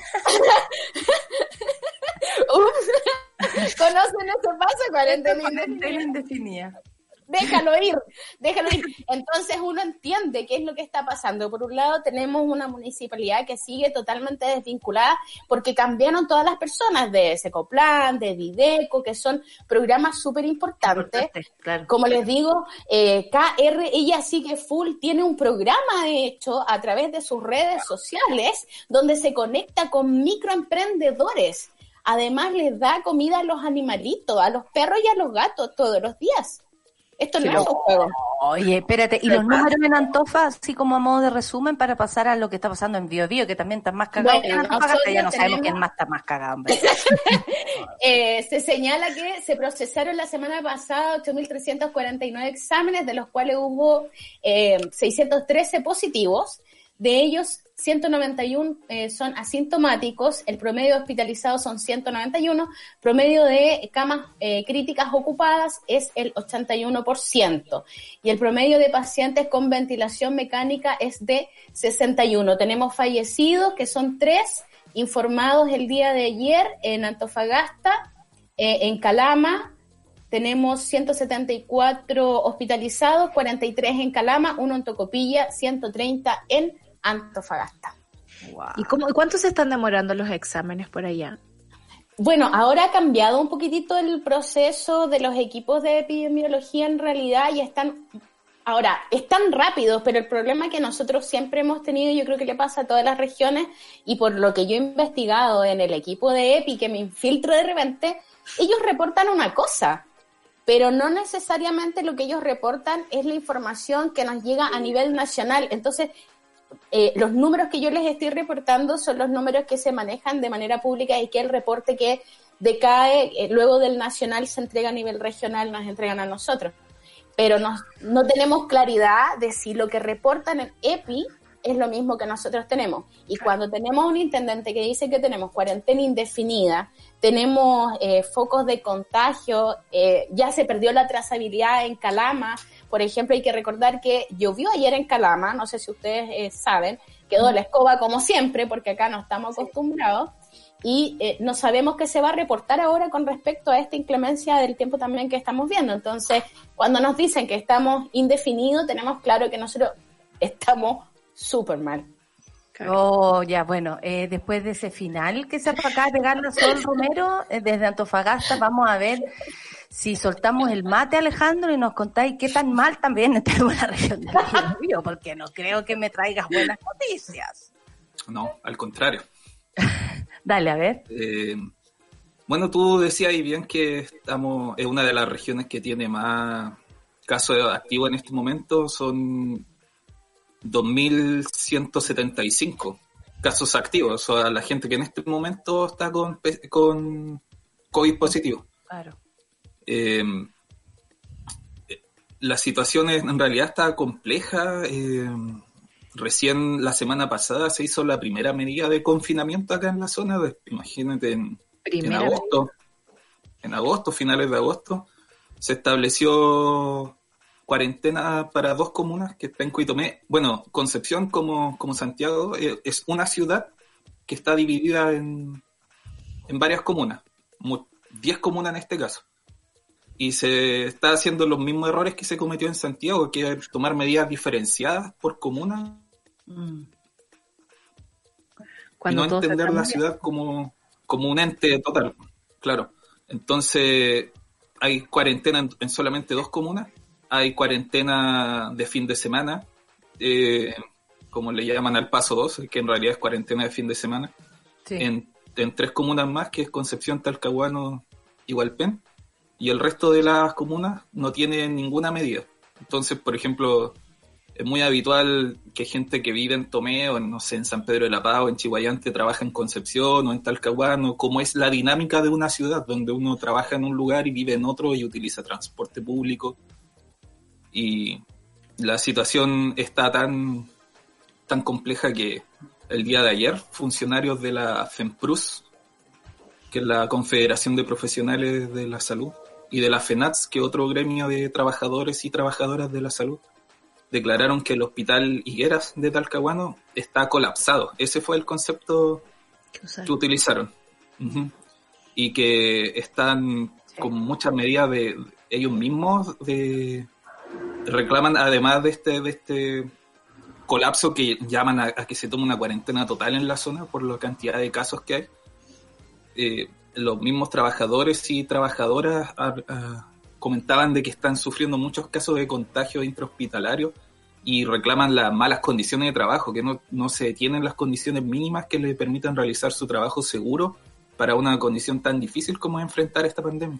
¿Conocen ese paso? Cuarentena indefinida. Déjalo ir, déjalo ir. Entonces uno entiende qué es lo que está pasando. Por un lado tenemos una municipalidad que sigue totalmente desvinculada porque cambiaron todas las personas de Secoplan, de Videco, que son programas súper importantes. Claro. Como les digo, eh, KR, ella sigue full, tiene un programa de hecho a través de sus redes sociales donde se conecta con microemprendedores. Además les da comida a los animalitos, a los perros y a los gatos todos los días. Esto no es un juego. Oye, espérate, y los números en Antofa, así como a modo de resumen, para pasar a lo que está pasando en Bio Bio, que también están más cagados Bueno, Antofagasta, ya no sabemos quién más está más cagado, hombre. Eh, se señala que se procesaron la semana pasada 8.349 exámenes, de los cuales hubo eh, 613 positivos. De ellos, 191 eh, son asintomáticos, el promedio de hospitalizados son 191, promedio de camas eh, críticas ocupadas es el 81% y el promedio de pacientes con ventilación mecánica es de 61. Tenemos fallecidos, que son tres, informados el día de ayer en Antofagasta, eh, en Calama, tenemos 174 hospitalizados, 43 en Calama, uno en Tocopilla, 130 en Antofagasta. ¿Y cómo, cuánto se están demorando los exámenes por allá? Bueno, ahora ha cambiado un poquitito el proceso de los equipos de epidemiología en realidad y están, ahora, están rápidos, pero el problema que nosotros siempre hemos tenido, yo creo que le pasa a todas las regiones y por lo que yo he investigado en el equipo de EPI, que me infiltro de repente, ellos reportan una cosa, pero no necesariamente lo que ellos reportan es la información que nos llega a nivel nacional. Entonces, eh, los números que yo les estoy reportando son los números que se manejan de manera pública y que el reporte que decae eh, luego del nacional se entrega a nivel regional, nos entregan a nosotros. Pero nos- no tenemos claridad de si lo que reportan en EPI es lo mismo que nosotros tenemos. Y cuando tenemos un intendente que dice que tenemos cuarentena indefinida, tenemos eh, focos de contagio, eh, ya se perdió la trazabilidad en Calama, por ejemplo, hay que recordar que llovió ayer en Calama, no sé si ustedes eh, saben, quedó la escoba como siempre, porque acá no estamos acostumbrados, y eh, no sabemos qué se va a reportar ahora con respecto a esta inclemencia del tiempo también que estamos viendo. Entonces, cuando nos dicen que estamos indefinidos, tenemos claro que nosotros estamos súper mal. Oh, ya, bueno, eh, después de ese final que se acaba de pegar la Sol Romero eh, desde Antofagasta, vamos a ver si soltamos el mate, Alejandro, y nos contáis qué tan mal también tenemos la región de Biobío, porque no creo que me traigas buenas noticias. No, al contrario. Dale, a ver. Eh, bueno, tú decías ahí bien que estamos es una de las regiones que tiene más casos activos en este momento. Son 2.175 casos activos. O sea, la gente que en este momento está con, con COVID positivo. Claro. Eh, la situación es- en realidad está compleja. eh, recién la semana pasada se hizo la primera medida de confinamiento acá en la zona. de- imagínate, en, agosto, en agosto, finales de agosto, se estableció cuarentena para dos comunas, que está en Cuitomé. Bueno, Concepción como, como Santiago eh, es una ciudad que está dividida en, en varias comunas. mu- 10 comunas en este caso. Y se está haciendo los mismos errores que se cometió en Santiago, que es tomar medidas diferenciadas por comuna y Cuando no entender la ciudad como, como un ente total. Claro. Entonces, hay cuarentena en, en solamente dos comunas. Hay cuarentena de fin de semana, eh, como le llaman al paso 2, que en realidad es cuarentena de fin de semana. Sí. En, en tres comunas más, que es Concepción, Talcahuano y Hualpén. Y el resto de las comunas no tienen ninguna medida. Entonces, por ejemplo, es muy habitual que gente que vive en Tomé o en, no sé, en San Pedro de la Paz o en Chihuayante trabaja en Concepción o en Talcahuano, como es la dinámica de una ciudad donde uno trabaja en un lugar y vive en otro y utiliza transporte público. Y la situación está tan, tan compleja que el día de ayer funcionarios de la FEMPRUS, que es la Confederación de Profesionales de la Salud, y de la FENATS, que es otro gremio de trabajadores y trabajadoras de la salud, declararon que el hospital Higueras de Talcahuano está colapsado. Ese fue el concepto que utilizaron. Ujú. Y que están con muchas medidas de ellos mismos de reclaman además de este de este colapso que llaman a, que se tome una cuarentena total en la zona por la cantidad de casos que hay. Eh, los mismos trabajadores y trabajadoras ah, ah, comentaban de que están sufriendo muchos casos de contagio intrahospitalario y reclaman las malas condiciones de trabajo, que no, no se tienen las condiciones mínimas que le permitan realizar su trabajo seguro para una condición tan difícil como enfrentar esta pandemia.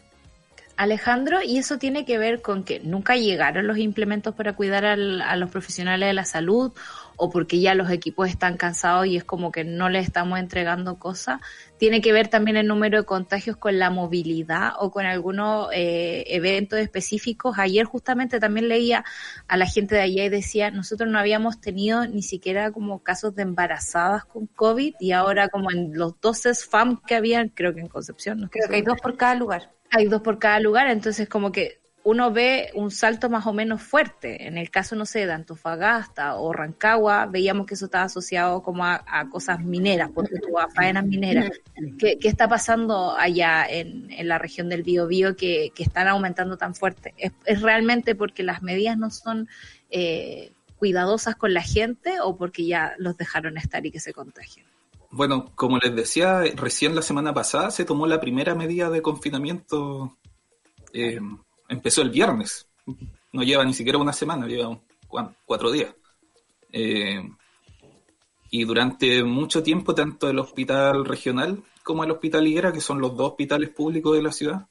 Alejandro, y eso tiene que ver con que nunca llegaron los implementos para cuidar al- a los profesionales de la salud o porque ya los equipos están cansados y es como que no les estamos entregando cosas. Tiene que ver también el número de contagios con la movilidad o con algunos eh, eventos específicos. Ayer justamente también leía a la gente de allá y decía, nosotros no habíamos tenido ni siquiera como casos de embarazadas con COVID y ahora como en los 12 FAM que habían, creo que en Concepción, no Creo que hay dos por cada lugar. Hay dos por cada lugar, entonces como que uno ve un salto más o menos fuerte. En el caso, no sé, de Antofagasta o Rancagua, veíamos que eso estaba asociado como a, cosas mineras, porque tú a faenas mineras. ¿Qué, está pasando allá en, la región del Biobío que, que están aumentando tan fuerte? ¿Es, realmente porque las medidas no son eh, cuidadosas con la gente o porque ya los dejaron estar y que se contagian? Bueno, como les decía, recién la semana pasada se tomó la primera medida de confinamiento. eh, empezó el viernes. No lleva ni siquiera una semana, lleva cuatro días. Eh, y durante mucho tiempo, tanto el hospital regional como el hospital Higuera, que son los dos hospitales públicos de la ciudad,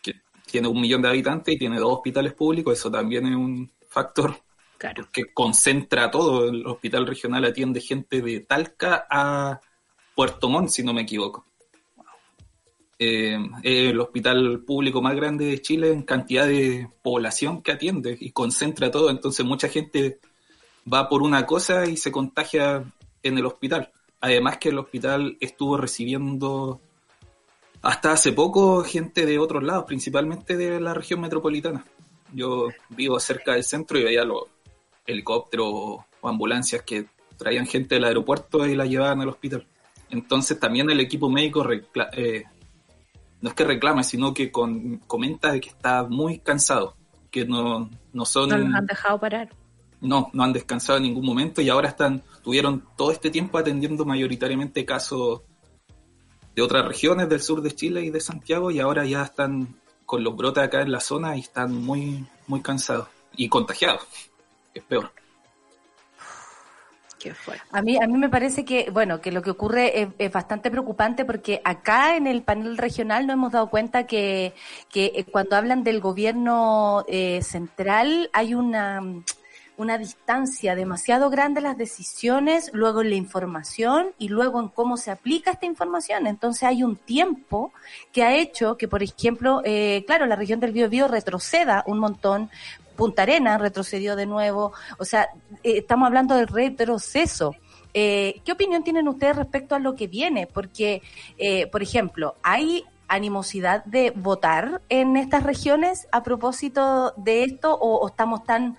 que tiene un millón de habitantes y tiene dos hospitales públicos, eso también es un factor Claro. que concentra todo. El hospital regional atiende gente de Talca a Puerto Montt, si no me equivoco. Eh, el hospital público más grande de Chile en cantidad de población que atiende y concentra todo. Entonces mucha gente va por una cosa y se contagia en el hospital. Además que el hospital estuvo recibiendo hasta hace poco gente de otros lados, principalmente de la región metropolitana. Yo vivo cerca del centro y veía los helicópteros o ambulancias que traían gente del aeropuerto y la llevaban al hospital. Entonces también el equipo médico recla- eh, no es que reclame, sino que con- comenta de que está muy cansado, que no, no son No los han dejado parar. no, no han descansado en ningún momento y ahora están, tuvieron todo este tiempo atendiendo mayoritariamente casos de otras regiones del sur de Chile y de Santiago y ahora ya están con los brotes acá en la zona y están muy, muy cansados y contagiados, es peor. Qué. A mí, a mí me parece que, bueno, que lo que ocurre es, es bastante preocupante porque acá en el panel regional nos hemos dado cuenta que, que eh, cuando hablan del gobierno eh, central hay una, una distancia demasiado grande en las decisiones, luego en la información y luego en cómo se aplica esta información. Entonces hay un tiempo que ha hecho que, por ejemplo, eh, claro, la región del Biobío retroceda un montón Punta Arena retrocedió de nuevo. O sea, eh, estamos hablando del retroceso. Eh, ¿Qué opinión tienen ustedes respecto a lo que viene? Porque, eh, por ejemplo, ¿hay animosidad de votar en estas regiones a propósito de esto o, o estamos tan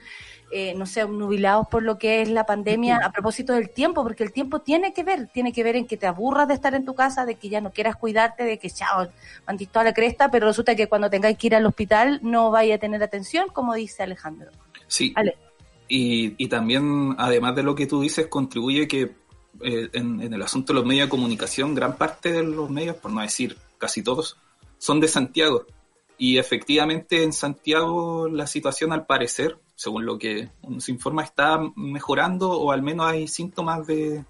eh, no sé, nubilados por lo que es la pandemia a propósito del tiempo, porque el tiempo tiene que ver, tiene que ver en que te aburras de estar en tu casa, de que ya no quieras cuidarte, de que chao, mandís toda la cresta, pero resulta que cuando tengáis que ir al hospital no vaya a tener atención, como dice Alejandro. Sí. Ale. Y, y también, además de lo que tú dices, contribuye que eh, en, en el asunto de los medios de comunicación, gran parte de los medios, por no decir casi todos, son de Santiago. Y efectivamente en Santiago la situación al parecer, según lo que uno se informa, está mejorando o al menos hay síntomas de,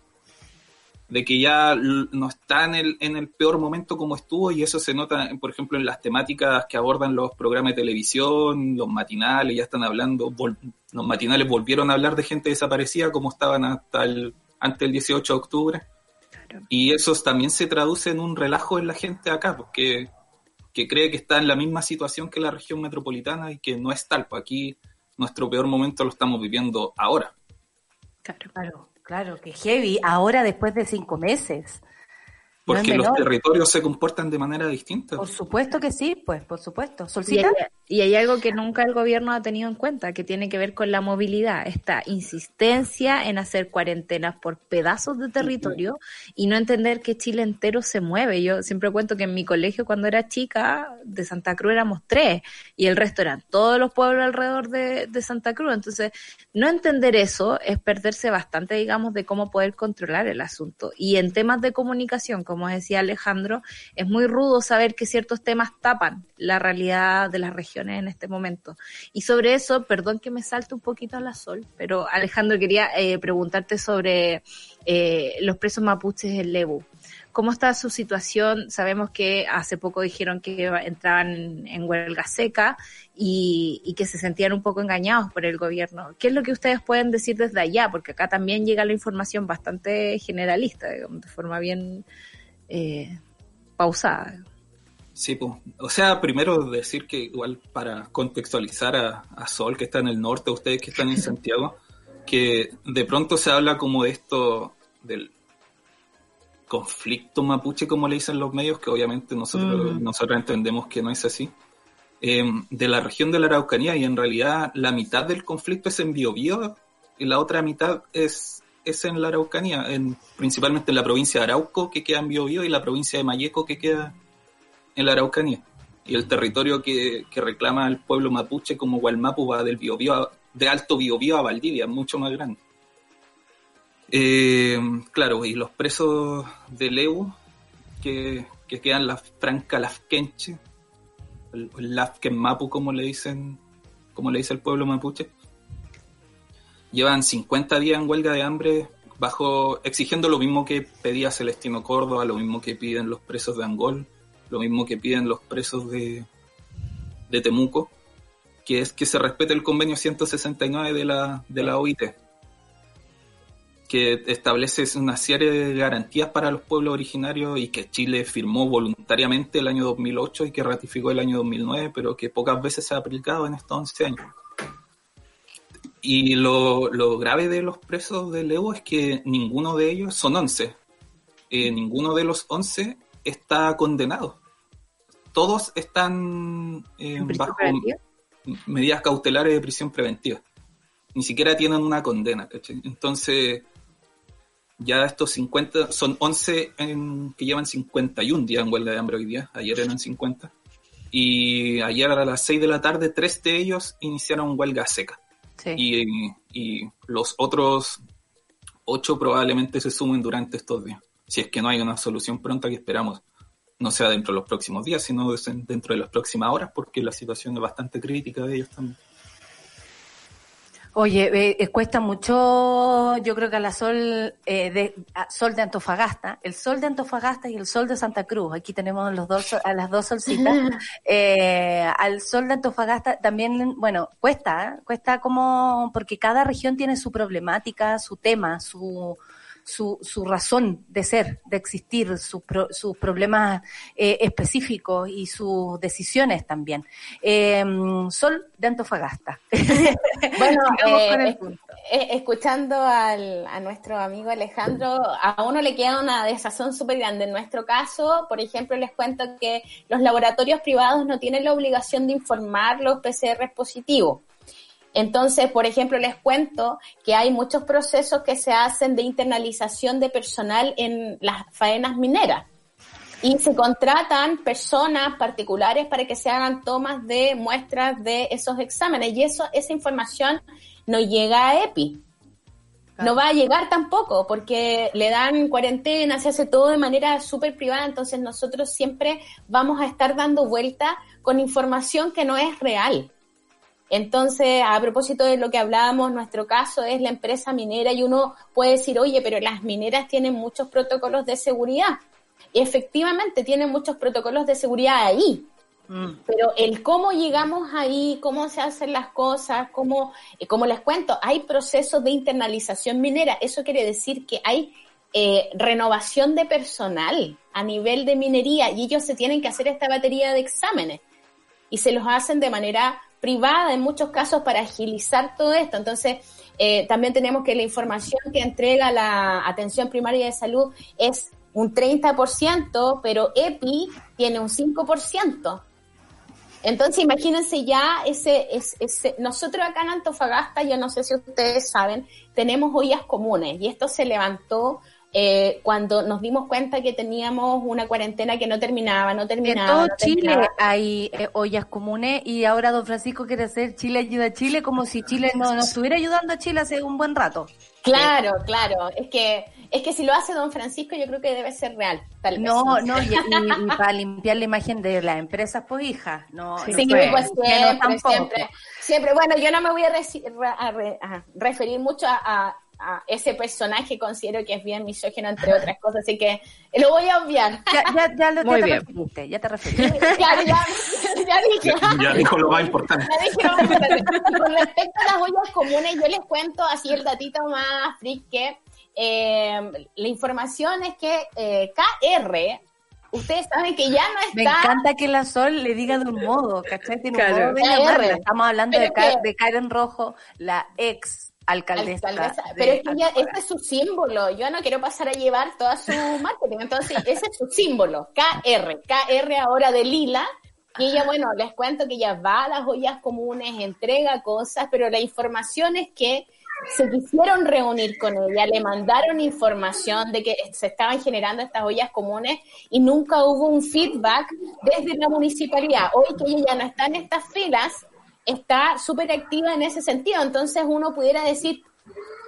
de que ya no está en el, en el peor momento como estuvo y eso se nota, por ejemplo, en las temáticas que abordan los programas de televisión, los matinales, ya están hablando, los matinales volvieron a hablar de gente desaparecida como estaban hasta el, antes del 18 de octubre. Y eso también se traduce en un relajo en la gente acá, porque que cree que está en la misma situación que la región metropolitana y que no es tal. Pues aquí nuestro peor momento lo estamos viviendo ahora. Claro, claro, que heavy, ahora después de cinco meses. No Porque los territorios se comportan de manera distinta. Por supuesto que sí, pues, por supuesto. Y Solcita. hay, y hay algo que nunca el gobierno ha tenido en cuenta, que tiene que ver con la movilidad, esta insistencia en hacer cuarentenas por pedazos de territorio y no entender que Chile entero se mueve. Yo siempre cuento que en mi colegio cuando era chica, de Santa Cruz éramos tres y el resto eran todos los pueblos alrededor de, de Santa Cruz. Entonces, no entender eso es perderse bastante, digamos, de cómo poder controlar el asunto. Y en temas de comunicación, como decía Alejandro, es muy rudo saber que ciertos temas tapan la realidad de las regiones en este momento. Y sobre eso, perdón que me salte un poquito a la sol, pero Alejandro quería eh, preguntarte sobre eh, los presos mapuches en Lebu. ¿Cómo está su situación? Sabemos que hace poco dijeron que entraban en huelga seca y, y que se sentían un poco engañados por el gobierno. ¿Qué es lo que ustedes pueden decir desde allá? Porque acá también llega la información bastante generalista, de forma bien eh, pausada. Sí, pues. O sea, primero decir que igual para contextualizar a, a Sol, que está en el norte, ustedes que están en Santiago, que de pronto se habla como de esto, del conflicto mapuche, como le dicen los medios, que obviamente nosotros, Mm. nosotros entendemos que no es así, eh, de la región de la Araucanía, y en realidad la mitad del conflicto es en Biobío y la otra mitad es, es en la Araucanía, en, principalmente en la provincia de Arauco, que queda en Biobío, y la provincia de Mayeco, que queda en la Araucanía. Y el territorio que, reclama el pueblo mapuche como Gualmapu va del Biobío a- de Alto Biobío a Valdivia, mucho más grande. Eh, claro, y los presos de Leu, que, que quedan la Franca Lafkenche, el, el Lafken Mapu, como le dicen, como le dice el pueblo mapuche, llevan 50 días en huelga de hambre bajo exigiendo lo mismo que pedía Celestino Córdoba, lo mismo que piden los presos de Angol, lo mismo que piden los presos de, de Temuco, que es que se respete el convenio 169 de la, de la OIT, que establece una serie de garantías para los pueblos originarios y que Chile firmó voluntariamente el año 2008 y que ratificó el año 2009, pero que pocas veces se ha aplicado en estos 11 años. Y lo, lo grave de los presos de Leo es que ninguno de ellos, son 11, eh, ninguno de los 11 está condenado. Todos están eh, ¿En prisión bajo preventiva? medidas cautelares de prisión preventiva. Ni siquiera tienen una condena, ¿cachai? Entonces, ya estos 50, son 11 en- que llevan 51 días en huelga de hambre hoy día, ayer eran 50. Y ayer a las 6 de la tarde, tres de ellos iniciaron huelga seca. Y, y los otros ocho probablemente se sumen durante estos días. Si es que no hay una solución pronta que esperamos, no sea dentro de los próximos días, sino dentro de las próximas horas, porque la situación es bastante crítica de ellos también. Oye, eh, eh, cuesta mucho, yo creo que a la sol, eh, de, a sol de Antofagasta, el sol de Antofagasta y el sol de Santa Cruz, aquí tenemos los dos, a las dos solcitas, eh, al sol de Antofagasta también, bueno, cuesta, ¿eh? cuesta como, porque cada región tiene su problemática, su tema, su, su, su razón de ser, de existir, sus pro- sus problemas eh, específicos y sus decisiones también. Eh, sol de Antofagasta. Bueno, eh, eh, escuchando al- a nuestro amigo Alejandro, a uno le queda una desazón súper grande. En nuestro caso, por ejemplo, les cuento que los laboratorios privados no tienen la obligación de informar los PCR positivos. Entonces, por ejemplo, les cuento que hay muchos procesos que se hacen de internalización de personal en las faenas mineras. Y se contratan personas particulares para que se hagan tomas de muestras de esos exámenes. Y eso, esa información no llega a EPI. No va a llegar tampoco, porque le dan cuarentena, se hace todo de manera súper privada, entonces nosotros siempre vamos a estar dando vuelta con información que no es real. Entonces, a propósito de lo que hablábamos, nuestro caso es la empresa minera y uno puede decir, oye, pero las mineras tienen muchos protocolos de seguridad. Y efectivamente tienen muchos protocolos de seguridad ahí. Pero el cómo llegamos ahí, cómo se hacen las cosas, cómo, eh, como les cuento, hay procesos de internalización minera. Eso quiere decir que hay eh, renovación de personal a nivel de minería y ellos se tienen que hacer esta batería de exámenes y se los hacen de manera privada en muchos casos para agilizar todo esto. Entonces, eh, también tenemos que la información que entrega la atención primaria de salud es un 30%, pero EPI tiene un 5%. Entonces, imagínense ya ese, ese, ese- nosotros acá en Antofagasta, yo no sé si ustedes saben, tenemos ollas comunes y esto se levantó eh, cuando nos dimos cuenta que teníamos una cuarentena que no terminaba, no En terminaba. todo no Chile terminaba. hay eh, ollas comunes y ahora don Francisco quiere hacer Chile ayuda a Chile como si Chile no, no estuviera ayudando a Chile hace un buen rato. Claro, claro. Es que, es que si lo hace don Francisco, yo creo que debe ser real. Tal vez. No, no, y, y- y para limpiar la imagen de las empresas, pues hija, no, Sí, no pues, fue. pues, Que no siempre, siempre, siempre. Bueno, yo no me voy a, re- a referir mucho a, a- a ese personaje, considero que es bien misógino, entre otras cosas, así que lo voy a obviar. Ya, ya, ya, lo, Muy ya te bien. referiste, ya te referiste. Claro, ya, ya dije. Ya dijo lo más importante. Ya dije. Con respecto a las ollas comunes, yo les cuento así el datito más freak que eh, la información es que eh, KR, ustedes saben que ya no está... Me encanta que la Sol le diga de un modo, ¿cachai? Tiene un Claro. modo de La llamarla. R. Estamos hablando de, que- de Karen Rojo, la ex alcaldesa. alcaldesa. de Pero es que ella, este es su símbolo. Yo no quiero pasar a llevar toda su marketing. Entonces, ese es su símbolo. KR. KR ahora de Lila. Y ella, bueno, les cuento que ella va a las ollas comunes, entrega cosas, pero la información es que se quisieron reunir con ella, le mandaron información de que se estaban generando estas ollas comunes y nunca hubo un feedback desde la municipalidad. Hoy que ella ya no está en estas filas, está súper activa en ese sentido. Entonces uno pudiera decir,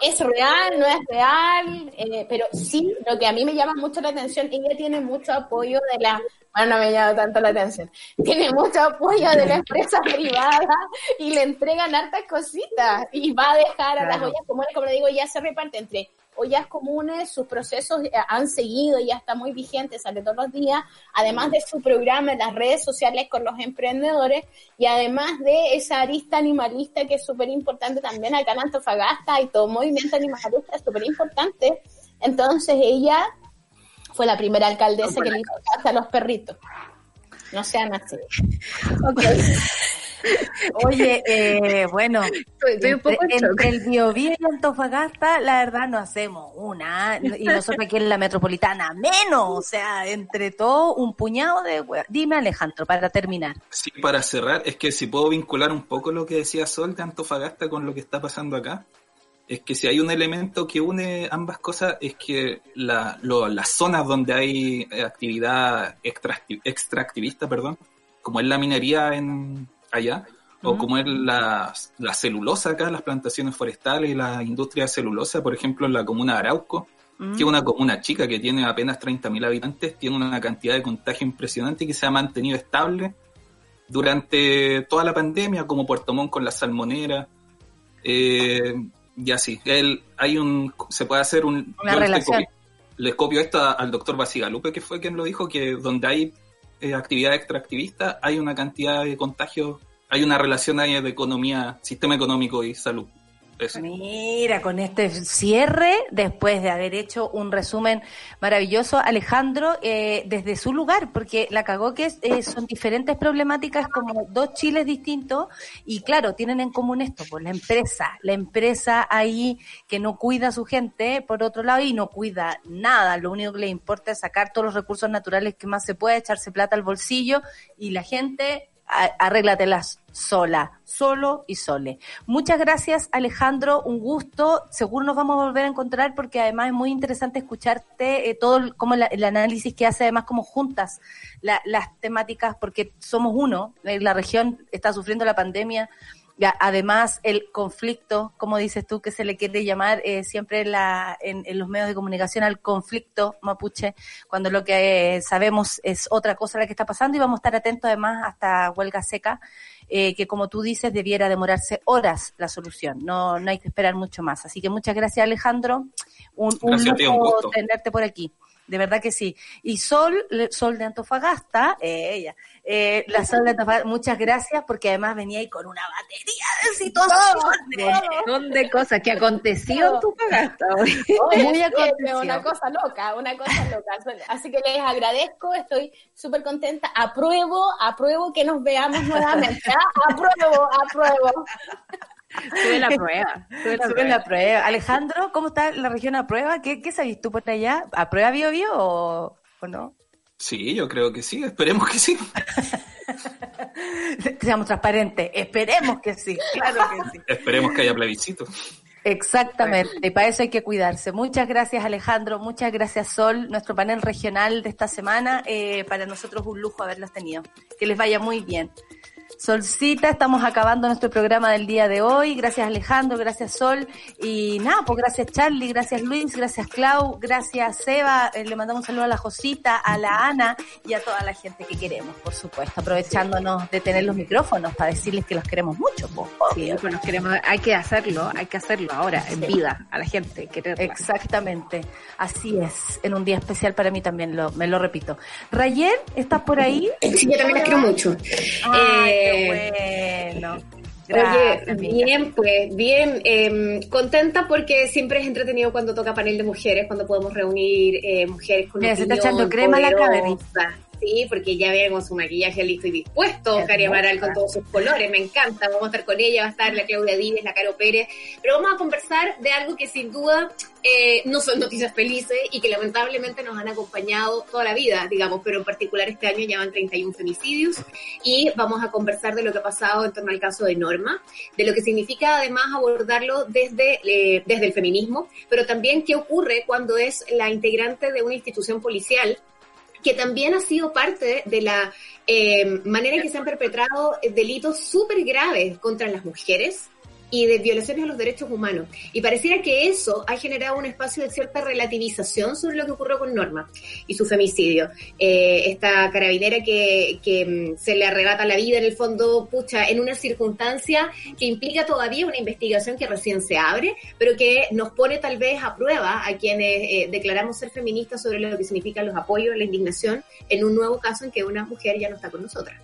es real, no es real, eh, pero sí, lo que a mí me llama mucho la atención, ella tiene mucho apoyo de la, bueno, no me llama tanto la atención, tiene mucho apoyo de la empresa privada y le entregan hartas cositas y va a dejar a las Claro. ollas comunes, como le digo, ya se reparte entre ollas comunes, sus procesos eh, han seguido, ya está muy vigente, sale todos los días, además de su programa en las redes sociales con los emprendedores y además de esa arista animalista que es súper importante también acá en Antofagasta y todo movimiento animalista es súper importante. Entonces ella fue la primera alcaldesa que le hizo caso a los perritos. No sean así. Oye, eh, bueno, Estoy, estoy un entre, poco el Biobío y Antofagasta, la verdad no hacemos una, y nosotros aquí en la metropolitana menos, o sea, entre todo un puñado de Dime Alejandro, para terminar. Sí, para cerrar, es que si puedo vincular un poco lo que decía Sol de Antofagasta con lo que está pasando acá, es que si hay un elemento que une ambas cosas es que la, lo- las zonas donde hay eh, actividad extracti- extractivista, perdón, como es la minería en allá, o como es la, la celulosa acá, las plantaciones forestales y la industria celulosa, por ejemplo, en la comuna de Arauco, que es una comuna chica que tiene apenas 30.000 habitantes, tiene una cantidad de contagio impresionante que se ha mantenido estable durante toda la pandemia, como Puerto Montt con la salmonera. Eh, y así, el, hay un, se puede hacer un... Una le copio- Le copio esto a- al doctor Basigalupe, que fue quien lo dijo, que donde hay eh, actividad extractivista hay una cantidad de contagios, hay una relación ahí de economía, sistema económico y salud. Mira, con este cierre, después de haber hecho un resumen maravilloso, Alejandro, eh, desde su lugar, porque la cagó que eh, son diferentes problemáticas como dos chiles distintos y claro, tienen en común esto, pues la empresa, la empresa ahí que no cuida a su gente, por otro lado, y no cuida nada, lo único que le importa es sacar todos los recursos naturales que más se puede, echarse plata al bolsillo y la gente arréglatelas sola, solo y sole. Muchas gracias Alejandro, un gusto, seguro nos vamos a volver a encontrar porque además es muy interesante escucharte eh, todo como la- el análisis que hace además como juntas la- las temáticas porque somos uno, eh, la región está sufriendo la pandemia, ya, además, el conflicto, como dices tú, que se le quiere llamar eh, siempre en, la, en, en los medios de comunicación al conflicto mapuche, cuando lo que eh, sabemos es otra cosa la que está pasando y vamos a estar atentos además hasta huelga seca, eh, que como tú dices debiera demorarse horas la solución, no, no hay que esperar mucho más. Así que muchas gracias Alejandro, un, un Gracias a ti, un lujo gusto. tenerte por aquí. De verdad que sí. Y Sol, Sol de Antofagasta, eh, ella, eh, la Sol de Antofagasta, muchas gracias porque además venía ahí con una batería de situaciones. Un montón de cosas que aconteció en tu. Oye, Muy oye, acontecido. una cosa loca, una cosa loca. Así que les agradezco, estoy súper contenta. Apruebo, apruebo que nos veamos nuevamente. ¿ah? Apruebo, apruebo. Sube la prueba. Sube la Sube prueba. la prueba. Alejandro, ¿cómo está la región a prueba? ¿Qué, qué sabes tú por allá? ¿A prueba bio bio o, o no? Sí, yo creo que sí, esperemos que sí. Seamos transparentes. Esperemos que sí. Claro que sí. Esperemos que haya plebiscito. Exactamente, y para eso hay que cuidarse. Muchas gracias Alejandro, muchas gracias Sol, nuestro panel regional de esta semana. Eh, para nosotros un lujo haberlos tenido. Que les vaya muy bien. Solcita, estamos acabando nuestro programa del día de hoy. Gracias Alejandro, gracias Sol. Y nada, pues gracias Charlie, gracias Luis, gracias Clau, gracias Seba. Eh, le mandamos un saludo a la Josita, a la Ana y a toda la gente que queremos, por supuesto. Aprovechándonos de tener los micrófonos para decirles que los queremos mucho. pues, Sí, pues nos queremos, hay que hacerlo, hay que hacerlo ahora, en Sí. vida, a la gente, quererla. Exactamente, así es, en un día especial para mí también, lo, me lo repito. Rayer, ¿estás por ahí? Sí, yo también las quiero mucho. Ay, Eh, qué bueno. Gracias, Oye, amiga. bien, pues, bien, eh, contenta porque siempre es entretenido cuando toca panel de mujeres, cuando podemos reunir eh, mujeres con Mira, se está echando crema a la poderosa. Sí, porque ya vemos su maquillaje listo y dispuesto. Cari Amaral con todos sus colores, me encanta, vamos a estar con ella, va a estar la Claudia Díez, la Caro Pérez, pero vamos a conversar de algo que sin duda eh, no son noticias felices y que lamentablemente nos han acompañado toda la vida, digamos, pero en particular este año ya van 31 femicidios y vamos a conversar de lo que ha pasado en torno al caso de Norma, de lo que significa además abordarlo desde, eh, desde el feminismo, pero también qué ocurre cuando es la integrante de una institución policial que también ha sido parte de la eh, manera en que se han perpetrado eh, delitos súper graves contra las mujeres y de violaciones a los derechos humanos. Y pareciera que eso ha generado un espacio de cierta relativización sobre lo que ocurrió con Norma y su femicidio. Eh, esta carabinera que, que mm, se le arrebata la vida en el fondo, pucha, en una circunstancia que implica todavía una investigación que recién se abre, pero que nos pone tal vez a prueba a quienes eh, declaramos ser feministas sobre lo que significan los apoyos, la indignación, en un nuevo caso en que una mujer ya no está con nosotras.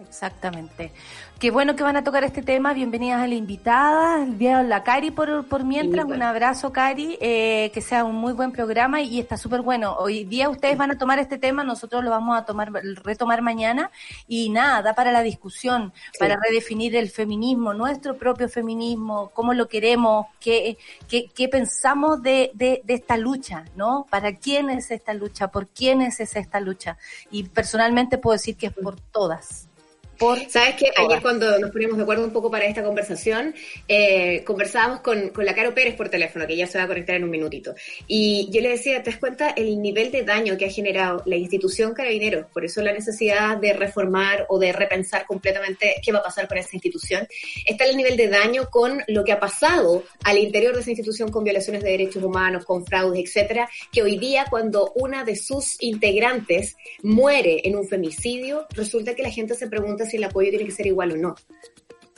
Exactamente. Qué bueno que van a tocar este tema. Bienvenidas a la invitada. Enviaron la Cari por, por mientras. Un abrazo, Cari. Eh, que sea un muy buen programa y está súper bueno. Hoy día ustedes van a tomar este tema, nosotros lo vamos a tomar, retomar mañana. Y nada, da para la discusión, para redefinir el feminismo, nuestro propio feminismo, cómo lo queremos, qué, qué, qué pensamos de, de, de esta lucha, ¿no? ¿Para quién es esta lucha? ¿Por quién es esta lucha? Y personalmente puedo decir que es por todas. Por ¿Sabes todas. Ayer cuando nos poníamos de acuerdo un poco para esta conversación, eh, conversábamos con, con la Caro Pérez por teléfono, que ya se va a conectar en un minutito. Y yo le decía, ¿te das cuenta el nivel de daño que ha generado la institución Carabineros? Por eso la necesidad de reformar o de repensar completamente qué va a pasar con esa institución. Está el nivel de daño con lo que ha pasado al interior de esa institución con violaciones de derechos humanos, con fraudes, etcétera, que hoy día cuando una de sus integrantes muere en un femicidio, resulta que la gente se pregunta si el apoyo tiene que ser igual o no.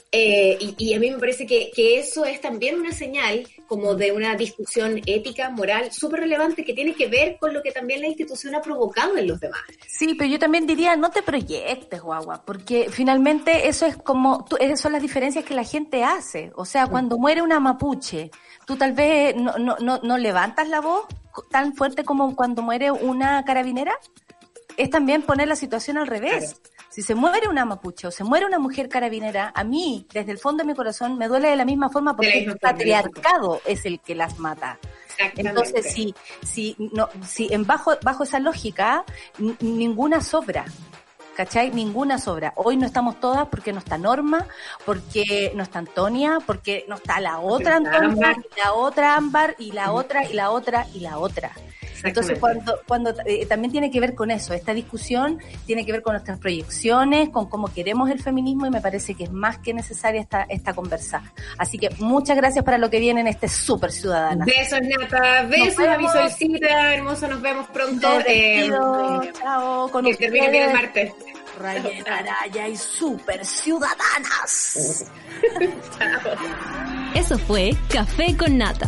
Eh, y, y a mí me parece que, que eso es también una señal como de una discusión ética, moral, súper relevante que tiene que ver con lo que también la institución ha provocado en los demás. Sí, pero yo también diría, no te proyectes, guagua, porque finalmente eso es como, tú- esas son las diferencias que la gente hace. O sea, cuando muere una mapuche, tú tal vez no, no, no, no levantas la voz tan fuerte como cuando muere una carabinera. Es también poner la situación al revés. Si se muere una mapuche o se muere una mujer carabinera, a mí, desde el fondo de mi corazón, me duele de la misma forma porque el patriarcado es el que las mata. Entonces, si, si, no, si en bajo, bajo esa lógica, ninguna sobra. ¿cachai? Ninguna sobra. Hoy no estamos todas porque no está Norma, porque no está Antonia, porque no está la otra Antonia, y la otra Ámbar, y la otra, y la otra, y la otra. Entonces, cuando, cuando eh, también tiene que ver con eso, esta discusión tiene que ver con nuestras proyecciones, con cómo queremos el feminismo y me parece que es más que necesaria esta, esta conversa. Así que muchas gracias para lo que viene en este Súper Ciudadana. Besos, Nata. Besos a mi solcita, hermosa. Nos vemos pronto. Eh, Chao, con que termine bien el ustedes. martes. Rayena Araya y Súper Ciudadanas. Eso fue Café con Nata.